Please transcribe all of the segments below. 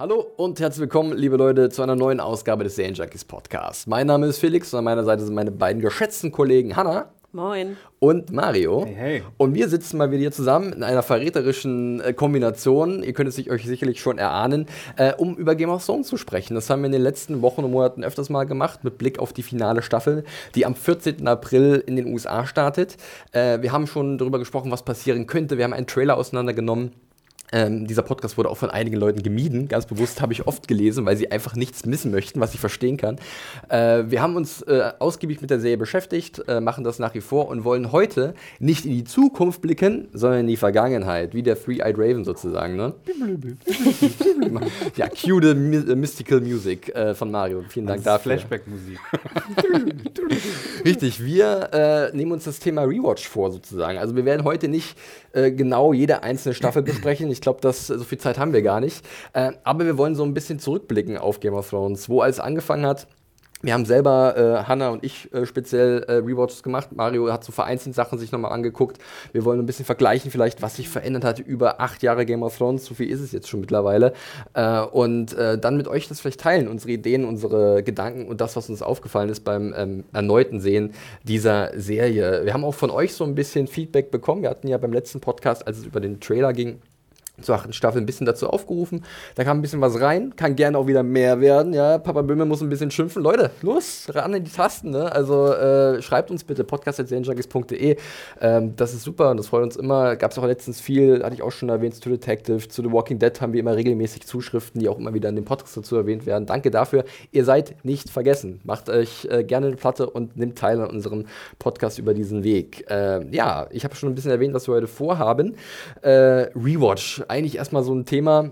Hallo und herzlich willkommen, liebe Leute, zu einer neuen Ausgabe des Serien Junkies Podcast. Mein Name ist Felix und an meiner Seite sind meine beiden geschätzten Kollegen Hanna. Moin. Und Mario. Hey, hey. Und wir sitzen mal wieder hier zusammen in einer verräterischen äh, Kombination, ihr könnt es sich euch sicherlich schon erahnen, äh, um über Game of Thrones zu sprechen. Das haben wir in den letzten Wochen und Monaten öfters mal gemacht, mit Blick auf die finale Staffel, die am 14. April in den USA startet. Äh, wir haben schon darüber gesprochen, was passieren könnte. Wir haben einen Trailer auseinandergenommen. Ähm, dieser Podcast wurde auch von einigen Leuten gemieden, ganz bewusst habe ich oft gelesen, weil sie einfach nichts missen möchten, was ich verstehen kann. Äh, wir haben uns äh, ausgiebig mit der Serie beschäftigt, äh, machen das nach wie vor und wollen heute nicht in die Zukunft blicken, sondern in die Vergangenheit, wie der Three-Eyed Raven sozusagen. Ne? ja, cue the my Mystical Music äh, von Mario. Vielen Dank dafür. Flashback-Musik. Richtig, wir äh, nehmen uns das Thema Rewatch vor sozusagen. Also wir werden heute nicht äh, genau jede einzelne Staffel besprechen. Ich glaube, so viel Zeit haben wir gar nicht. Äh, aber wir wollen so ein bisschen zurückblicken auf Game of Thrones, wo alles angefangen hat. Wir haben selber, äh, Hanna und ich, äh, speziell äh, Rewatches gemacht. Mario hat so vereinzelt Sachen sich nochmal angeguckt. Wir wollen ein bisschen vergleichen, vielleicht, was sich verändert hat über acht Jahre Game of Thrones. So viel ist es jetzt schon mittlerweile. Äh, und äh, dann mit euch das vielleicht teilen, unsere Ideen, unsere Gedanken und das, was uns aufgefallen ist beim ähm, erneuten Sehen dieser Serie. Wir haben auch von euch so ein bisschen Feedback bekommen. Wir hatten ja beim letzten Podcast, als es über den Trailer ging, zur achten Staffel ein bisschen dazu aufgerufen. Da kam ein bisschen was rein, kann gerne auch wieder mehr werden. Ja, Papa Böhme muss ein bisschen schimpfen. Leute, los, ran in die Tasten. Ne? Also äh, schreibt uns bitte podcast.serienjunkies.de. Ähm, das ist super und das freut uns immer. Gab es auch letztens viel, hatte ich auch schon erwähnt, zu Detective, zu The Walking Dead haben wir immer regelmäßig Zuschriften, die auch immer wieder in dem Podcast dazu erwähnt werden. Danke dafür. Ihr seid nicht vergessen. Macht euch äh, gerne eine Platte und nimmt teil an unserem Podcast über diesen Weg. Äh, ja, ich habe schon ein bisschen erwähnt, was wir heute vorhaben. Äh, Rewatch eigentlich erstmal so ein Thema,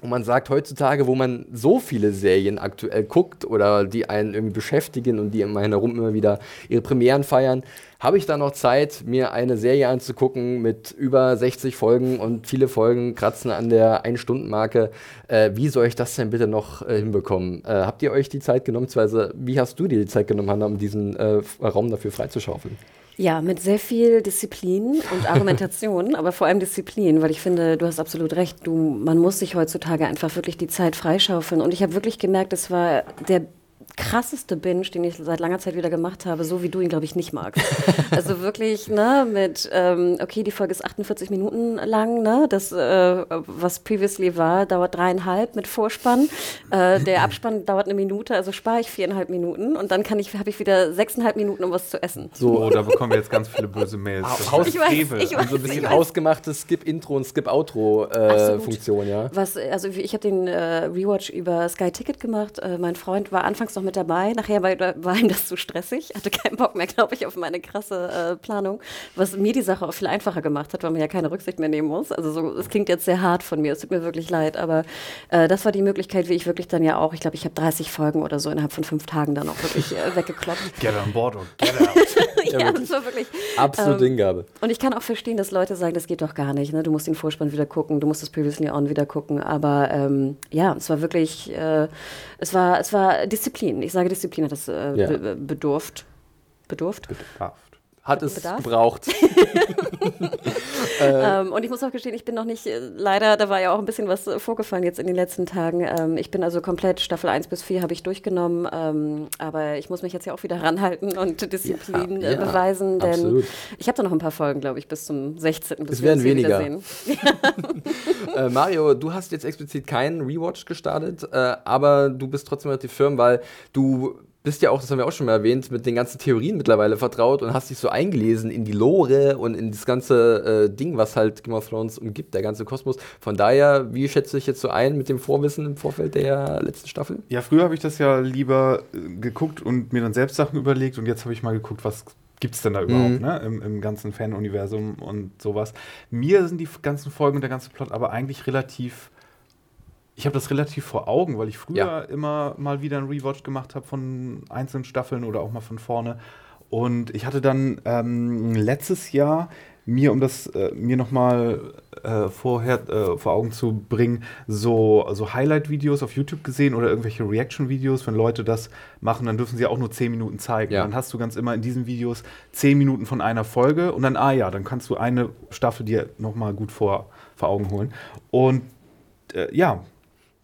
wo man sagt, heutzutage, wo man so viele Serien aktuell guckt oder die einen irgendwie beschäftigen und die immer herum immer wieder ihre Premieren feiern, habe ich da noch Zeit, mir eine Serie anzugucken mit über 60 Folgen und viele Folgen kratzen an der Ein-Stunden-Marke. Äh, wie soll ich das denn bitte noch äh, hinbekommen? Äh, habt ihr euch die Zeit genommen, beziehungsweise wie hast du dir die Zeit genommen, Hanna, um diesen äh, Raum dafür freizuschaufeln? Ja, mit sehr viel Disziplin und Argumentation, aber vor allem Disziplin, weil ich finde, du hast absolut recht, du, man muss sich heutzutage einfach wirklich die Zeit freischaufeln. Und ich habe wirklich gemerkt, es war der krasseste Binge, den ich seit langer Zeit wieder gemacht habe, so wie du ihn, glaube ich, nicht magst. also wirklich, ne, mit, ähm, okay, die Folge ist 48 Minuten lang, ne, das, äh, was previously war, dauert dreieinhalb mit Vorspann. Äh, der Abspann dauert eine Minute, also spare ich viereinhalb Minuten und dann kann ich, habe ich wieder sechseinhalb Minuten, um was zu essen. So, oh, da bekommen wir jetzt ganz viele böse Mails. Haus ich weiß, ich weiß, und so ein bisschen ausgemachte Skip-Intro und Skip-Outro-Funktion, äh, ja. Was, also ich habe den äh, Rewatch über Sky Ticket gemacht. Äh, mein Freund war anfangs noch mit dabei. Nachher war, war ihm das zu stressig. Hatte keinen Bock mehr, glaube ich, auf meine krasse äh, Planung. Was mir die Sache auch viel einfacher gemacht hat, weil man ja keine Rücksicht mehr nehmen muss. Also so, es klingt jetzt sehr hart von mir, es tut mir wirklich leid. Aber äh, das war die Möglichkeit, wie ich wirklich dann ja auch, ich glaube, ich habe 30 Folgen oder so innerhalb von fünf Tagen dann auch wirklich äh, weggekloppt. Get on board und get out. Ja, ja war wirklich. Absolute ähm, Hingabe. Und ich kann auch verstehen, dass Leute sagen, das geht doch gar nicht. Ne? Du musst den Vorspann wieder gucken, du musst das Previously On wieder gucken. Aber ähm, ja, es war wirklich, äh, es, war, es war Disziplin. Ich sage Disziplin hat das äh, ja. be bedurft. Bedurft? Bedarf hat es Bedarf? gebraucht. ähm, und ich muss auch gestehen, ich bin noch nicht, äh, leider, da war ja auch ein bisschen was äh, vorgefallen jetzt in den letzten Tagen. Ähm, ich bin also komplett Staffel 1 bis 4 habe ich durchgenommen, ähm, aber ich muss mich jetzt ja auch wieder ranhalten und Disziplin ja, äh, ja, beweisen, denn absolut. ich habe da noch ein paar Folgen, glaube ich, bis zum 16. Bis es werden weniger. äh, Mario, du hast jetzt explizit keinen Rewatch gestartet, äh, aber du bist trotzdem relativ firm, weil du bist ja auch, das haben wir auch schon mal erwähnt, mit den ganzen Theorien mittlerweile vertraut und hast dich so eingelesen in die Lore und in das ganze äh, Ding, was halt Game of Thrones umgibt, der ganze Kosmos. Von daher, wie schätzt du dich jetzt so ein mit dem Vorwissen im Vorfeld der letzten Staffel? Ja, früher habe ich das ja lieber äh, geguckt und mir dann selbst Sachen überlegt und jetzt habe ich mal geguckt, was gibt es denn da überhaupt, mhm. ne? Im, Im, ganzen Fan-Universum und sowas. Mir sind die ganzen Folgen und der ganze Plot aber eigentlich relativ ich habe das relativ vor Augen, weil ich früher ja. immer mal wieder einen Rewatch gemacht habe von einzelnen Staffeln oder auch mal von vorne. Und ich hatte dann ähm, letztes Jahr mir, um das äh, mir nochmal äh, vorher äh, vor Augen zu bringen, so, so Highlight-Videos auf YouTube gesehen oder irgendwelche Reaction-Videos. Wenn Leute das machen, dann dürfen sie auch nur 10 Minuten zeigen. Ja. Dann hast du ganz immer in diesen Videos 10 Minuten von einer Folge und dann, ah ja, dann kannst du eine Staffel dir nochmal gut vor, vor Augen holen. Und äh, ja,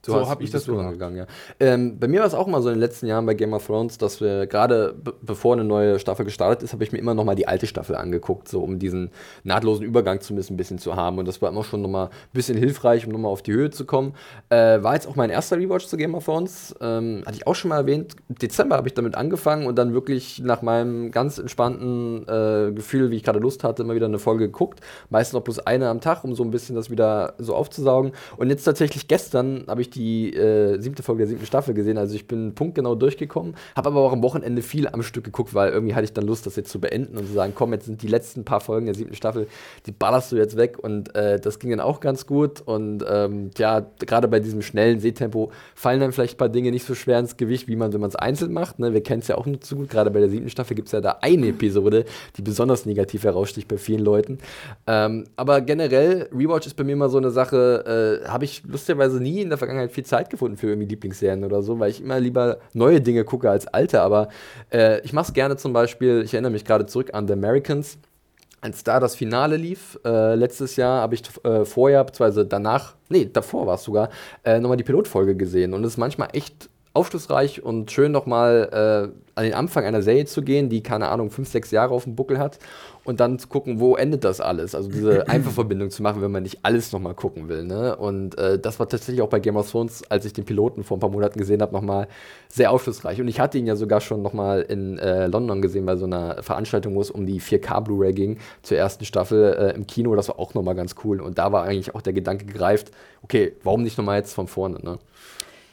So, so habe ich das so angegangen, ja. Ähm, bei mir war es auch mal so in den letzten Jahren bei Game of Thrones, dass wir gerade bevor eine neue Staffel gestartet ist, habe ich mir immer noch mal die alte Staffel angeguckt, so um diesen nahtlosen Übergang zumindest ein bisschen zu haben. Und das war immer schon noch mal ein bisschen hilfreich, um noch mal auf die Höhe zu kommen. Äh, war jetzt auch mein erster Rewatch zu Game of Thrones. Ähm, hatte ich auch schon mal erwähnt. Dezember habe ich damit angefangen und dann wirklich nach meinem ganz entspannten äh, Gefühl, wie ich gerade Lust hatte, immer wieder eine Folge geguckt. Meistens noch bloß eine am Tag, um so ein bisschen das wieder so aufzusaugen. Und jetzt tatsächlich gestern habe ich die äh, siebte Folge der siebten Staffel gesehen. Also ich bin punktgenau durchgekommen, habe aber auch am Wochenende viel am Stück geguckt, weil irgendwie hatte ich dann Lust, das jetzt zu beenden und zu sagen, komm, jetzt sind die letzten paar Folgen der siebten Staffel, die ballerst du jetzt weg. Und äh, das ging dann auch ganz gut. Und ähm, ja, gerade bei diesem schnellen Sehtempo fallen dann vielleicht ein paar Dinge nicht so schwer ins Gewicht, wie man, wenn man es einzeln macht. Ne? Wir kennen es ja auch nur zu gut. Gerade bei der siebten Staffel gibt es ja da eine Episode, die besonders negativ heraussticht bei vielen Leuten. Ähm, aber generell, Rewatch ist bei mir immer so eine Sache, äh, habe ich lustigerweise nie in der Vergangenheit viel Zeit gefunden für irgendwie Lieblingsserien oder so, weil ich immer lieber neue Dinge gucke als alte. Aber äh, ich mache es gerne zum Beispiel, ich erinnere mich gerade zurück an The Americans. Als da das Finale lief, äh, letztes Jahr, habe ich äh, vorher, beziehungsweise danach, nee, davor war es sogar, äh, nochmal die Pilotfolge gesehen. Und es ist manchmal echt aufschlussreich und schön nochmal äh, an den Anfang einer Serie zu gehen, die, keine Ahnung, fünf, sechs Jahre auf dem Buckel hat und dann zu gucken, wo endet das alles. Also diese Einfachverbindung zu machen, wenn man nicht alles nochmal gucken will. Ne? Und äh, das war tatsächlich auch bei Game of Thrones, als ich den Piloten vor ein paar Monaten gesehen habe, nochmal sehr aufschlussreich. Und ich hatte ihn ja sogar schon nochmal in äh, London gesehen bei so einer Veranstaltung, wo es um die 4K Blu-ray ging, zur ersten Staffel äh, im Kino. Das war auch nochmal ganz cool. Und da war eigentlich auch der Gedanke gereift, okay, warum nicht nochmal jetzt von vorne? Ne?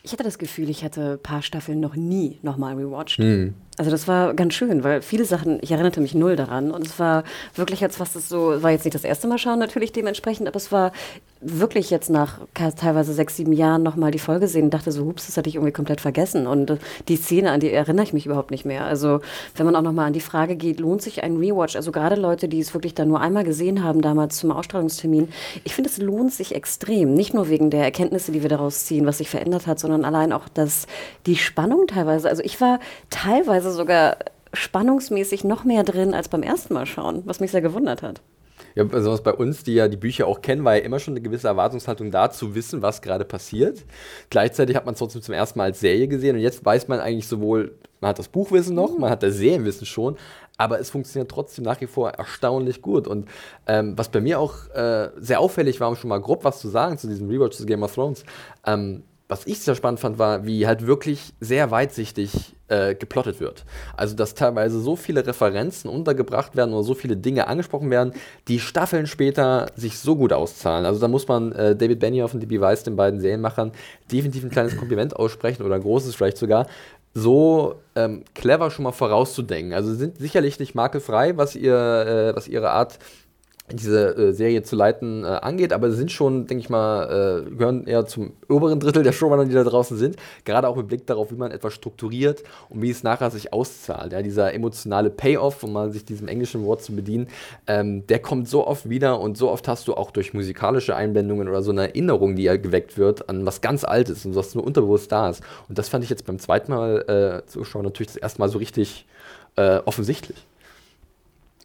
Ich hatte das Gefühl, ich hätte ein paar Staffeln noch nie nochmal rewatcht. Mhm. Also das war ganz schön, weil viele Sachen, ich erinnerte mich null daran und es war wirklich jetzt das so, war jetzt nicht das erste Mal schauen natürlich dementsprechend, aber es war wirklich jetzt nach teilweise sechs, sieben Jahren nochmal die Folge sehen und dachte so, hups, das hatte ich irgendwie komplett vergessen und die Szene, an die erinnere ich mich überhaupt nicht mehr. Also wenn man auch nochmal an die Frage geht, lohnt sich ein Rewatch? Also gerade Leute, die es wirklich dann nur einmal gesehen haben, damals zum Ausstrahlungstermin, ich finde, es lohnt sich extrem. Nicht nur wegen der Erkenntnisse, die wir daraus ziehen, was sich verändert hat, sondern allein auch das, die Spannung teilweise. Also ich war teilweise teilweise sogar spannungsmäßig noch mehr drin als beim ersten Mal schauen, was mich sehr gewundert hat. Ja, besonders bei uns, die ja die Bücher auch kennen, war ja immer schon eine gewisse Erwartungshaltung da, zu wissen, was gerade passiert. Gleichzeitig hat man es trotzdem zum ersten Mal als Serie gesehen und jetzt weiß man eigentlich sowohl, man hat das Buchwissen noch, man hat das Serienwissen schon, aber es funktioniert trotzdem nach wie vor erstaunlich gut. Und ähm, was bei mir auch äh, sehr auffällig war, um schon mal grob was zu sagen zu diesem Rewatch zu Game of Thrones, ähm, was ich sehr spannend fand, war, wie halt wirklich sehr weitsichtig äh, geplottet wird. Also, dass teilweise so viele Referenzen untergebracht werden oder so viele Dinge angesprochen werden, die Staffeln später sich so gut auszahlen. Also, da muss man äh, David Benioff und DB Weiss, den beiden Serienmachern, definitiv ein kleines Kompliment aussprechen oder ein großes vielleicht sogar, so ähm, clever schon mal vorauszudenken. Also sind sicherlich nicht makelfrei, was, ihr, äh, was ihre Art diese äh, Serie zu leiten äh, angeht, aber sie sind schon, denke ich mal, äh, gehören eher zum oberen Drittel der Showrunner, die da draußen sind. Gerade auch mit Blick darauf, wie man etwas strukturiert und wie es nachher sich auszahlt. Ja, dieser emotionale Payoff, um mal sich diesem englischen Wort zu bedienen, ähm, der kommt so oft wieder und so oft hast du auch durch musikalische Einblendungen oder so eine Erinnerung, die ja geweckt wird, an was ganz Altes und was nur unterbewusst da ist. Und das fand ich jetzt beim zweiten Mal äh, zuschauen natürlich das erste Mal so richtig äh, offensichtlich.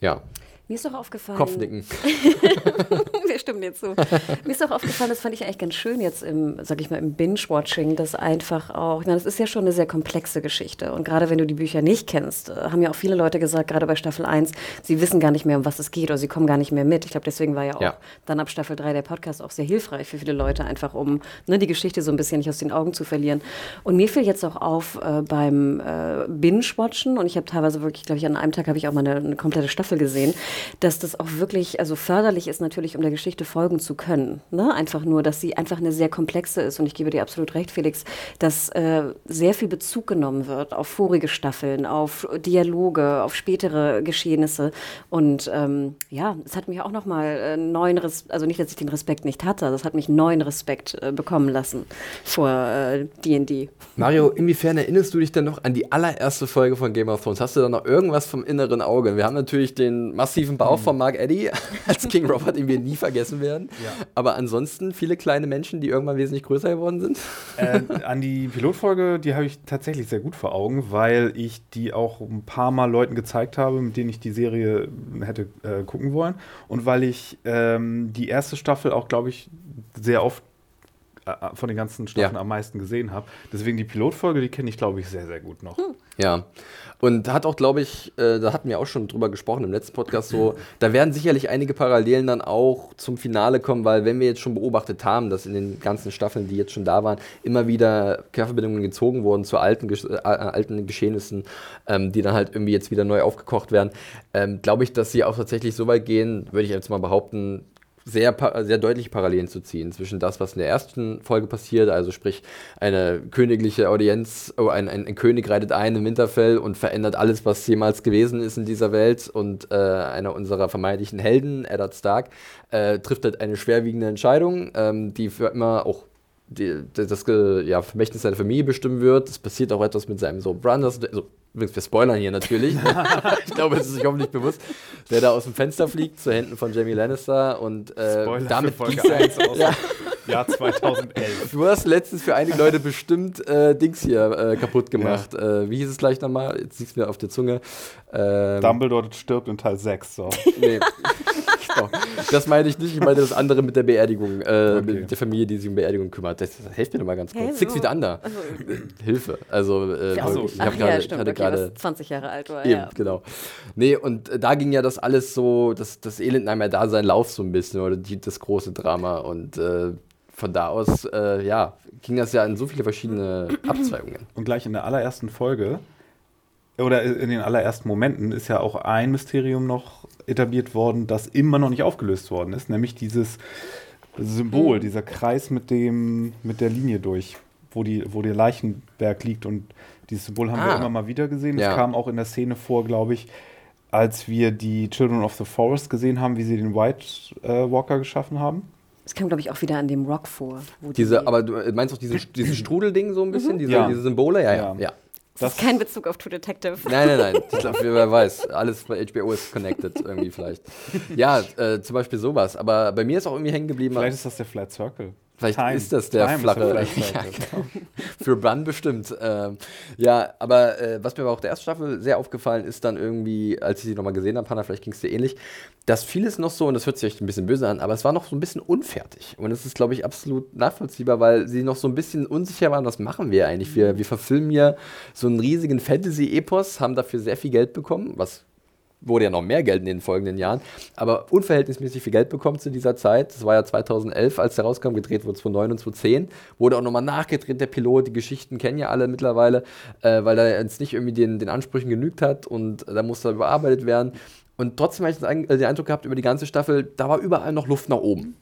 Ja. Mir ist doch aufgefallen. Kopfnicken. Wir stimmen dir zu. Mir ist doch aufgefallen, das fand ich eigentlich ganz schön jetzt im, sag ich mal, im Binge-Watching, dass einfach auch, ich meine, das ist ja schon eine sehr komplexe Geschichte. Und gerade wenn du die Bücher nicht kennst, äh, haben ja auch viele Leute gesagt, gerade bei Staffel 1, sie wissen gar nicht mehr, um was es geht oder sie kommen gar nicht mehr mit. Ich glaube, deswegen war ja auch ja. dann ab Staffel 3 der Podcast auch sehr hilfreich für viele Leute, einfach um ne, die Geschichte so ein bisschen nicht aus den Augen zu verlieren. Und mir fiel jetzt auch auf äh, beim äh, Binge-Watchen und ich habe teilweise wirklich, glaube ich, an einem Tag habe ich auch mal eine, eine komplette Staffel gesehen dass das auch wirklich also förderlich ist, natürlich, um der Geschichte folgen zu können. Ne? Einfach nur, dass sie einfach eine sehr komplexe ist. Und ich gebe dir absolut recht, Felix, dass äh, sehr viel Bezug genommen wird auf vorige Staffeln, auf Dialoge, auf spätere Geschehnisse. Und ähm, ja, es hat mich auch nochmal äh, neuen Respekt, also nicht, dass ich den Respekt nicht hatte, das hat mich neuen Respekt äh, bekommen lassen vor D&D. Äh, Mario, inwiefern erinnerst du dich denn noch an die allererste Folge von Game of Thrones? Hast du da noch irgendwas vom inneren Auge? Wir haben natürlich den massiven Bauch von Mark Eddy als King Robert, den wir nie vergessen werden. Ja. Aber ansonsten viele kleine Menschen, die irgendwann wesentlich größer geworden sind. Äh, an die Pilotfolge, die habe ich tatsächlich sehr gut vor Augen, weil ich die auch ein paar Mal Leuten gezeigt habe, mit denen ich die Serie hätte äh, gucken wollen. Und weil ich ähm, die erste Staffel auch, glaube ich, sehr oft äh, von den ganzen Staffeln Ja. am meisten gesehen habe. Deswegen die Pilotfolge, die kenne ich, glaube ich, sehr, sehr gut noch. Ja. Und hat auch, glaube ich, äh, da hatten wir auch schon drüber gesprochen im letzten Podcast, so, da werden sicherlich einige Parallelen dann auch zum Finale kommen, weil wenn wir jetzt schon beobachtet haben, dass in den ganzen Staffeln, die jetzt schon da waren, immer wieder Querverbindungen gezogen wurden zu alten, Gesch äh, alten Geschehnissen, ähm, die dann halt irgendwie jetzt wieder neu aufgekocht werden, ähm, glaube ich, dass sie auch tatsächlich so weit gehen, würde ich jetzt mal behaupten, sehr, sehr deutliche Parallelen zu ziehen zwischen das, was in der ersten Folge passiert, also sprich eine königliche Audienz, oh, ein, ein, ein König reitet ein im Winterfell und verändert alles, was jemals gewesen ist in dieser Welt und äh, einer unserer vermeintlichen Helden, Eddard Stark, äh, trifft halt eine schwerwiegende Entscheidung, ähm, die für immer auch die, das, äh, ja, Vermächtnis seiner Familie bestimmen wird. Es passiert auch etwas mit seinem so Brothers, also übrigens wir spoilern hier natürlich. ich glaube, es ist sich hoffentlich bewusst, der da aus dem Fenster fliegt zu Händen von Jamie Lannister und äh, Spoiler damit Folge ging's ja- 1 aus ja. Jahr 2011. Du hast letztens für einige Leute bestimmt äh, Dings hier äh, kaputt gemacht. Äh, wie hieß es gleich nochmal? Jetzt liegt mir auf der Zunge. Ähm, Dumbledore stirbt in Teil 6. So. Nee. Das meine ich nicht, ich meine das andere mit der Beerdigung, äh, Okay. mit der Familie, die sich um Beerdigung kümmert. Das, das hilft mir doch mal ganz kurz. Hä, Six? Feet Under. Hilfe. Also, äh, so, ich habe ja, gerade stimmt, hatte okay, gerade was 20 Jahre alt war. Eben, Ja. genau. Nee, und äh, da ging ja das alles so, das, das Elend nahm ja da seinen Lauf so ein bisschen, oder die, das große Drama. Und äh, von da aus, äh, ja, ging das ja in so viele verschiedene Abzweigungen. Und gleich in der allerersten Folge, oder in den allerersten Momenten, ist ja auch ein Mysterium noch etabliert worden, das immer noch nicht aufgelöst worden ist, nämlich dieses Symbol, dieser Kreis mit, dem, mit der Linie durch, wo, die, wo der Leichenberg liegt. Und dieses Symbol haben wir Ah. immer mal wieder gesehen. Ja. Es kam auch in der Szene vor, glaube ich, als wir die Children of the Forest gesehen haben, wie sie den White äh, Walker geschaffen haben. Das kam, glaube ich, auch wieder an dem Rock vor. Wo Diese, die, aber du äh, meinst auch dieses, dieses Strudelding so ein bisschen, diese, Ja. diese Symbole? Ja, ja, Ja. ja. Das ist kein Bezug auf True Detective. Nein, nein, nein. Ich glaube, wer weiß. Alles bei HBO ist connected irgendwie vielleicht. Ja, äh, zum Beispiel sowas. Aber bei mir ist auch irgendwie hängen geblieben. Vielleicht ist das der Flat Circle. Vielleicht Time. ist das der Time flache. ja, genau. Für Brun bestimmt. Ähm, ja, aber äh, was mir aber auch der ersten Staffel sehr aufgefallen ist, dann irgendwie, als ich sie nochmal gesehen habe, Hannah, vielleicht ging es dir ähnlich, dass vieles noch so, und das hört sich echt ein bisschen böse an, aber es war noch so ein bisschen unfertig. Und das ist, glaube ich, absolut nachvollziehbar, weil sie noch so ein bisschen unsicher waren, was machen wir eigentlich? Wir, wir verfilmen ja so einen riesigen Fantasy-Epos, haben dafür sehr viel Geld bekommen, was wurde ja noch mehr Geld in den folgenden Jahren, aber unverhältnismäßig viel Geld bekommen zu dieser Zeit. Das war ja 2011, als der rauskam, gedreht wurde 2009 und 2010. Wurde auch nochmal nachgedreht, der Pilot. Die Geschichten kennen ja alle mittlerweile, äh, weil er jetzt nicht irgendwie den, den Ansprüchen genügt hat und da musste er überarbeitet werden. Und trotzdem habe ich den Eindruck gehabt, über die ganze Staffel, da war überall noch Luft nach oben.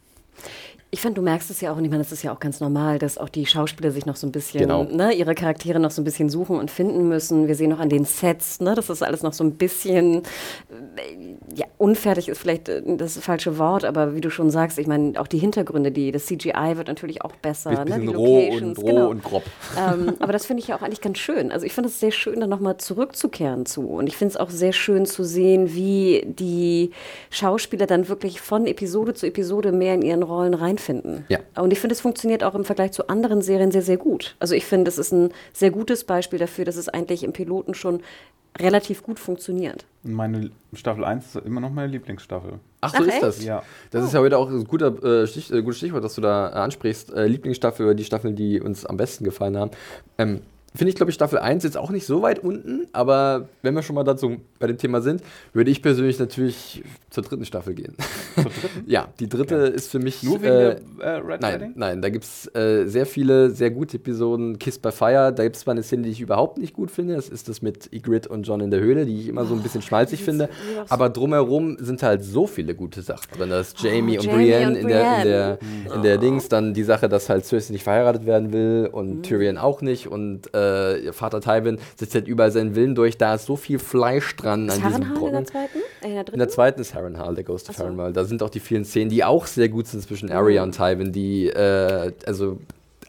Ich fand, du merkst es ja auch, und ich meine, das ist ja auch ganz normal, dass auch die Schauspieler sich noch so ein bisschen, Genau. ne, ihre Charaktere noch so ein bisschen suchen und finden müssen. Wir sehen noch an den Sets, ne, das ist alles noch so ein bisschen, äh, ja, unfertig ist vielleicht äh, das falsche Wort, aber wie du schon sagst, ich meine, auch die Hintergründe, die, das CGI wird natürlich auch besser. Bisschen ne, die roh und Locations, roh genau. und grob. ähm, aber das finde ich ja auch eigentlich ganz schön. Also ich finde es sehr schön, da nochmal zurückzukehren zu. Und ich finde es auch sehr schön zu sehen, wie die Schauspieler dann wirklich von Episode zu Episode mehr in ihren Rollen reinfinden. Ja. Und ich finde, es funktioniert auch im Vergleich zu anderen Serien sehr, sehr gut. Also ich finde, es ist ein sehr gutes Beispiel dafür, dass es eigentlich im Piloten schon relativ gut funktioniert. Meine Staffel 1 ist immer noch meine Lieblingsstaffel. Ach, so Ach, ist echt? das. Ja. Das ist ja heute auch ein guter, äh, Stich, äh, gutes Stichwort, das du da äh, ansprichst. Äh, Lieblingsstaffel oder die Staffeln, die uns am besten gefallen haben. Ähm, Finde ich, glaube ich, Staffel 1 jetzt auch nicht so weit unten, aber wenn wir schon mal dazu bei dem Thema sind, würde ich persönlich natürlich zur dritten Staffel gehen. Zur dritten? ja, die dritte ist für mich. Nur wegen äh, der äh, Red Nein, Wedding? nein, da gibt es äh, sehr viele, sehr gute Episoden. Kiss by Fire, da gibt es zwar eine Szene, die ich überhaupt nicht gut finde. Das ist das mit Ygritte und John in der Höhle, die ich immer so ein bisschen schmalzig finde. Aber drumherum sind halt so viele gute Sachen. Wenn das Jamie und Oh, Jamie Brienne und in der, in der, Brienne. in der Dings, dann die Sache, dass halt Cersei nicht verheiratet werden will und Mhm. Tyrion auch nicht und äh, Vater Tywin setzt halt überall seinen Willen durch. Da ist so viel Fleisch dran Ist an diesem Harrenhal in Brocken. der zweiten? Äh, in der dritten? In der zweiten ist Harrenhal, der Ghost of so. Harrenhal. Da sind auch die vielen Szenen, die auch sehr gut sind zwischen Arya und Tywin, die äh, also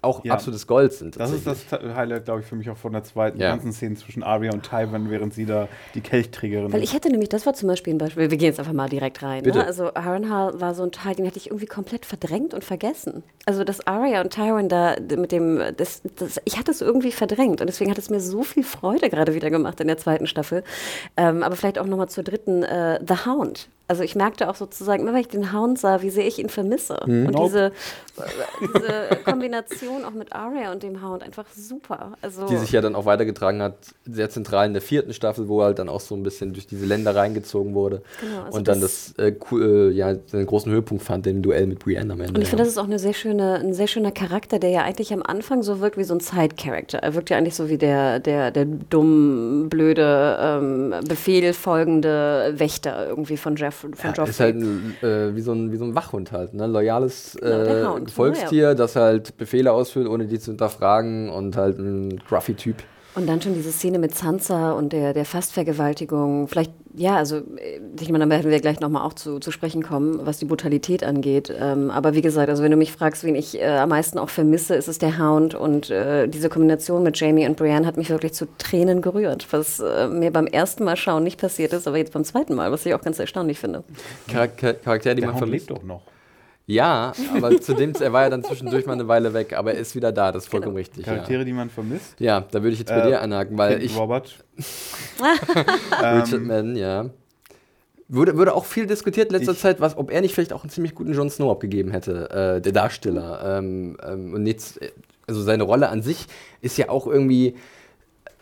auch Ja. absolutes Gold sind. Das ist das Highlight, glaube ich, für mich auch von der zweiten Ja. ganzen Szene zwischen Arya und Tywin, während sie da die Kelchträgerin Weil ist. ich hätte nämlich, das war zum Beispiel ein Beispiel, wir gehen jetzt einfach mal direkt rein. Bitte. Ne? Also Harrenhal war so ein Teil, den hätte ich irgendwie komplett verdrängt und vergessen. Also dass Arya und Tywin da mit dem, das, das, ich hatte es irgendwie verdrängt und deswegen hat es mir so viel Freude gerade wieder gemacht in der zweiten Staffel. Ähm, aber vielleicht auch nochmal zur dritten, äh, The Hound. Also ich merkte auch sozusagen, immer wenn ich den Hound sah, wie sehr ich ihn vermisse. Mhm. Und Nope. diese, diese Kombination auch mit Arya und dem Hound einfach super. Also Die sich ja dann auch weitergetragen hat, sehr zentral in der vierten Staffel, wo er halt dann auch so ein bisschen durch diese Länder reingezogen wurde. Genau, also und dann das- das, äh, cool, äh, ja, den großen Höhepunkt fand im Duell mit Brienne am Ende. Und ich finde, das ist auch eine sehr schöne, ein sehr schöner Charakter, der ja eigentlich am Anfang so wirkt wie so ein Side-Character. Er wirkt ja eigentlich so wie der, der, der dumm, blöde, ähm, Befehl folgende Wächter irgendwie von Jeff, von Ja, Joffrey. ist halt ein, äh, wie, so ein, wie so ein Wachhund halt, ne? Loyales Genau, äh, Volkstier, das halt Befehle ausführt, ohne die zu hinterfragen und halt ein gruffy Typ. Und dann schon diese Szene mit Sansa und der, der Fastvergewaltigung. Vielleicht, ja, also äh, ich meine, da werden wir gleich nochmal auch zu, zu sprechen kommen, was die Brutalität angeht. Ähm, aber wie gesagt, also wenn du mich fragst, wen ich äh, am meisten auch vermisse, ist es der Hound. Und äh, diese Kombination mit Jamie und Brienne hat mich wirklich zu Tränen gerührt, was äh, mir beim ersten Mal schauen nicht passiert ist, aber jetzt beim zweiten Mal, was ich auch ganz erstaunlich finde. Charakter, Charakter die Der man Hound vermisst. lebt doch noch. Ja, aber zu dem, er war ja dann zwischendurch mal eine Weile weg, aber er ist wieder da, das ist vollkommen Genau. richtig. Ja. Charaktere, die man vermisst. ja, da würde ich jetzt bei Äh, dir anhaken, weil Kind ich, Robert. Richard ähm, Madden, ja. Wurde, wurde auch viel diskutiert in letzter Ich- Zeit, was, ob er nicht vielleicht auch einen ziemlich guten Jon Snow abgegeben hätte, äh, der Darsteller. Ähm, ähm, und jetzt, äh, also seine Rolle an sich ist ja auch irgendwie.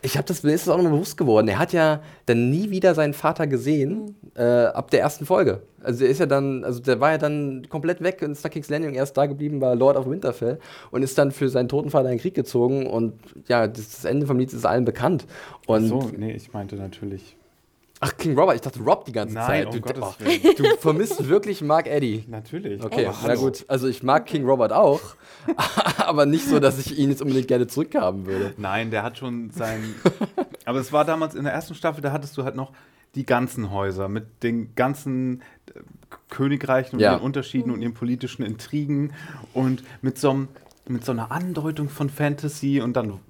Ich habe das, mir ist das auch nochmal bewusst geworden. Er hat ja dann nie wieder seinen Vater gesehen, äh, ab der ersten Folge. Also er ist ja dann, also der war ja dann komplett weg in Star King's Landing, erst da geblieben war Lord of Winterfell und ist dann für seinen toten Vater in den Krieg gezogen und ja, das, das Ende vom Lied ist allen bekannt. Und so, nee, ich meinte natürlich. Ach, King Robert, ich dachte Rob die ganze Nein, Zeit. um Du, Gottes oh, Willen. du vermisst wirklich Mark Eddy. Natürlich. Okay, Aber na gut. Also ich mag King Robert auch, aber nicht so, dass ich ihn jetzt unbedingt gerne zurückhaben würde. Nein, der hat schon sein. aber es war damals in der ersten Staffel, da hattest du halt noch die ganzen Häuser mit den ganzen äh, Königreichen und Ja. ihren Unterschieden und ihren politischen Intrigen und mit so, einem- mit so einer Andeutung von Fantasy und dann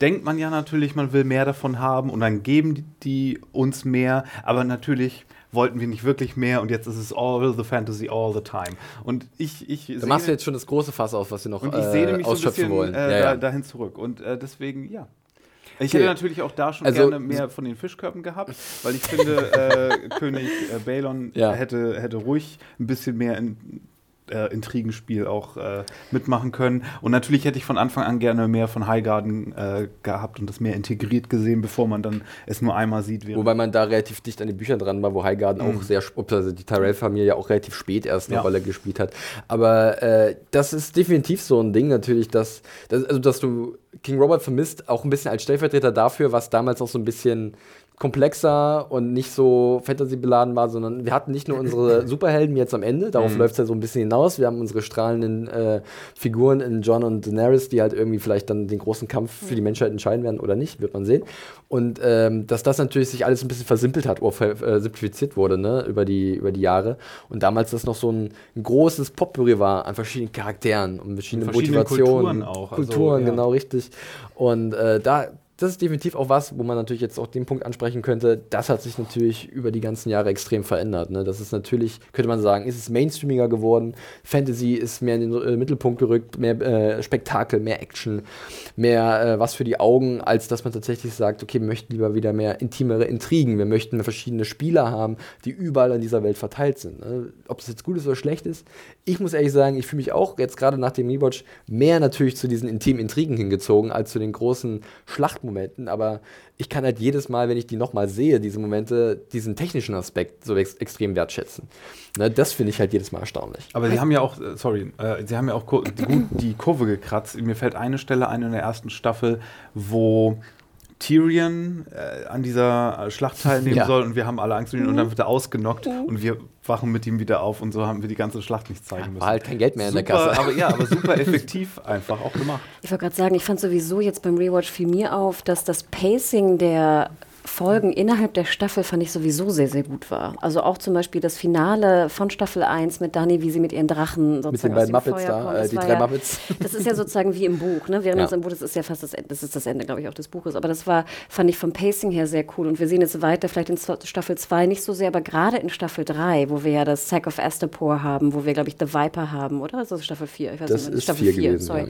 denkt man ja natürlich, man will mehr davon haben und dann geben die, uns mehr, aber natürlich wollten wir nicht wirklich mehr und jetzt ist es all the fantasy all the time. Und ich, ich Da machst du jetzt schon das große Fass auf, was wir noch und ich äh, mich so ausschöpfen bisschen wollen. äh, ja, da, ja. dahin zurück. Und äh, deswegen, ja. Ich Okay. hätte natürlich auch da schon Also- gerne mehr von den Fischkörpen gehabt, weil ich finde, äh, König äh, Balon Ja. hätte, hätte ruhig ein bisschen mehr in, äh, Intrigenspiel auch äh, mitmachen können. Und natürlich hätte ich von Anfang an gerne mehr von Highgarden äh, gehabt und das mehr integriert gesehen, bevor man dann es nur einmal sieht. Wobei man da relativ dicht an den Büchern dran war, wo Highgarden auch sehr, also die Tyrell-Familie auch relativ spät erst eine Ja. Rolle gespielt hat. Aber äh, das ist definitiv so ein Ding natürlich, dass, dass, also, dass du King Robert vermisst, auch ein bisschen als Stellvertreter dafür, was damals auch so ein bisschen komplexer und nicht so fantasy-beladen war, sondern wir hatten nicht nur unsere Superhelden jetzt am Ende, darauf läuft es ja so ein bisschen hinaus, wir haben unsere strahlenden äh, Figuren in John und Daenerys, die halt irgendwie vielleicht dann den großen Kampf für die Menschheit entscheiden werden oder nicht, wird man sehen. Und ähm, dass das natürlich sich alles ein bisschen versimpelt hat, oder äh, simplifiziert wurde, ne, über die, über die Jahre. Und damals das noch so ein, ein großes Potpourri war an verschiedenen Charakteren und verschiedenen verschiedenen Motivationen. Kulturen auch, also, Kulturen, ja. genau, richtig. Und äh, da, das ist definitiv auch was, wo man natürlich jetzt auch den Punkt ansprechen könnte, das hat sich natürlich über die ganzen Jahre extrem verändert. Ne? Das ist natürlich, könnte man sagen, ist es mainstreamiger geworden, Fantasy ist mehr in den äh, Mittelpunkt gerückt, mehr äh, Spektakel, mehr Action, mehr äh, was für die Augen, als dass man tatsächlich sagt, okay, wir möchten lieber wieder mehr intimere Intrigen, wir möchten verschiedene Spieler haben, die überall in dieser Welt verteilt sind. Ne? Ob es jetzt gut ist oder schlecht ist, ich muss ehrlich sagen, ich fühle mich auch jetzt gerade nach dem Rewatch mehr natürlich zu diesen intimen Intrigen hingezogen, als zu den großen Schlachtmomenten, aber ich kann halt jedes Mal, wenn ich die nochmal sehe, diese Momente, diesen technischen Aspekt so ex extrem wertschätzen. Ne? Das finde ich halt jedes Mal erstaunlich. Aber sie haben ja auch, äh, sorry, äh, sie haben ja auch gut die Kurve gekratzt. Mir fällt eine Stelle ein in der ersten Staffel, wo Tyrion äh, an dieser Schlacht teilnehmen Ja. soll und wir haben alle Angst um ihn und dann wird er ausgenockt und wir wachen mit ihm wieder auf und so haben wir die ganze Schlacht nicht zeigen müssen. War halt kein Geld mehr in der super, Kasse. Aber ja, aber super effektiv einfach auch gemacht. Ich wollte gerade sagen, ich fand sowieso jetzt beim Rewatch fiel mir auf, dass das Pacing der Folgen innerhalb der Staffel fand ich sowieso sehr, sehr gut war. Also auch zum Beispiel das Finale von Staffel 1 mit Dani, wie sie mit ihren Drachen sozusagen Mit den beiden Muppets Feuer da, äh, die drei ja, Muppets. Das ist ja sozusagen wie im Buch, ne? Während Ja. uns im Buch, das ist ja fast das Ende, das ist das Ende, glaube ich, auch des Buches. Aber das war, fand ich vom Pacing her sehr cool. Und wir sehen jetzt weiter, vielleicht in Staffel 2 nicht so sehr, aber gerade in Staffel 3, wo wir ja das Sack of Astapor haben, wo wir, glaube ich, The Viper haben, oder? Das ist Staffel 4. Ich weiß Das nicht, ist Staffel vier 4, gewesen, sorry.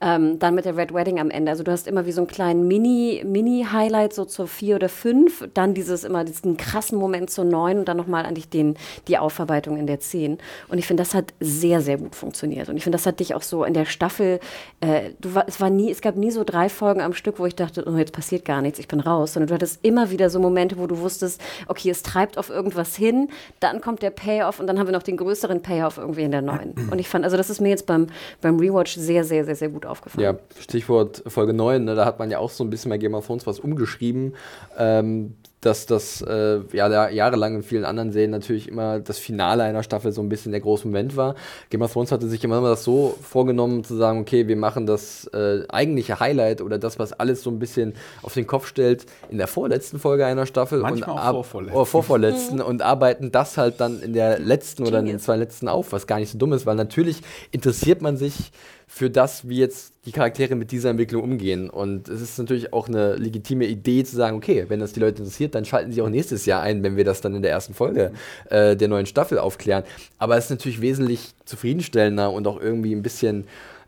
ja. Ähm, dann mit der Red Wedding am Ende. Also du hast immer wie so einen kleinen Mini- Mini-Highlight so zur vier- oder fünf, dann dieses immer diesen krassen Moment zur neun und dann nochmal eigentlich den, die Aufarbeitung in der zehn. Und ich finde, das hat sehr, sehr gut funktioniert. Und ich finde, das hat dich auch so in der Staffel, äh, du war, es war nie, es gab nie so drei Folgen am Stück, wo ich dachte, oh, jetzt passiert gar nichts, ich bin raus. Sondern du hattest immer wieder so Momente, wo du wusstest, okay, es treibt auf irgendwas hin, dann kommt der Payoff und dann haben wir noch den größeren Payoff irgendwie in der neuen. Und ich fand, also das ist mir jetzt beim, beim Rewatch sehr, sehr, sehr, sehr gut aufgefallen. Ja, Stichwort Folge 9, ne, da hat man ja auch so ein bisschen bei Game of Thrones was umgeschrieben. Ähm, dass das äh, ja, jahrelang in vielen anderen Serien natürlich immer das Finale einer Staffel so ein bisschen der große Moment war. Game of Thrones hatte sich immer das so vorgenommen, zu sagen, okay, wir machen das äh, eigentliche Highlight oder das, was alles so ein bisschen auf den Kopf stellt, in der vorletzten Folge einer Staffel Manchmal und auch vorvorletzten. Oder vorvorletzten und arbeiten das halt dann in der letzten oder in den zwei letzten auf, was gar nicht so dumm ist, weil natürlich interessiert man sich für das, wie jetzt die Charaktere mit dieser Entwicklung umgehen. Und es ist natürlich auch eine legitime Idee zu sagen, okay, wenn das die Leute interessiert, dann schalten sie auch nächstes Jahr ein, wenn wir das dann in der ersten Folge äh, der neuen Staffel aufklären. Aber es ist natürlich wesentlich zufriedenstellender und auch irgendwie ein bisschen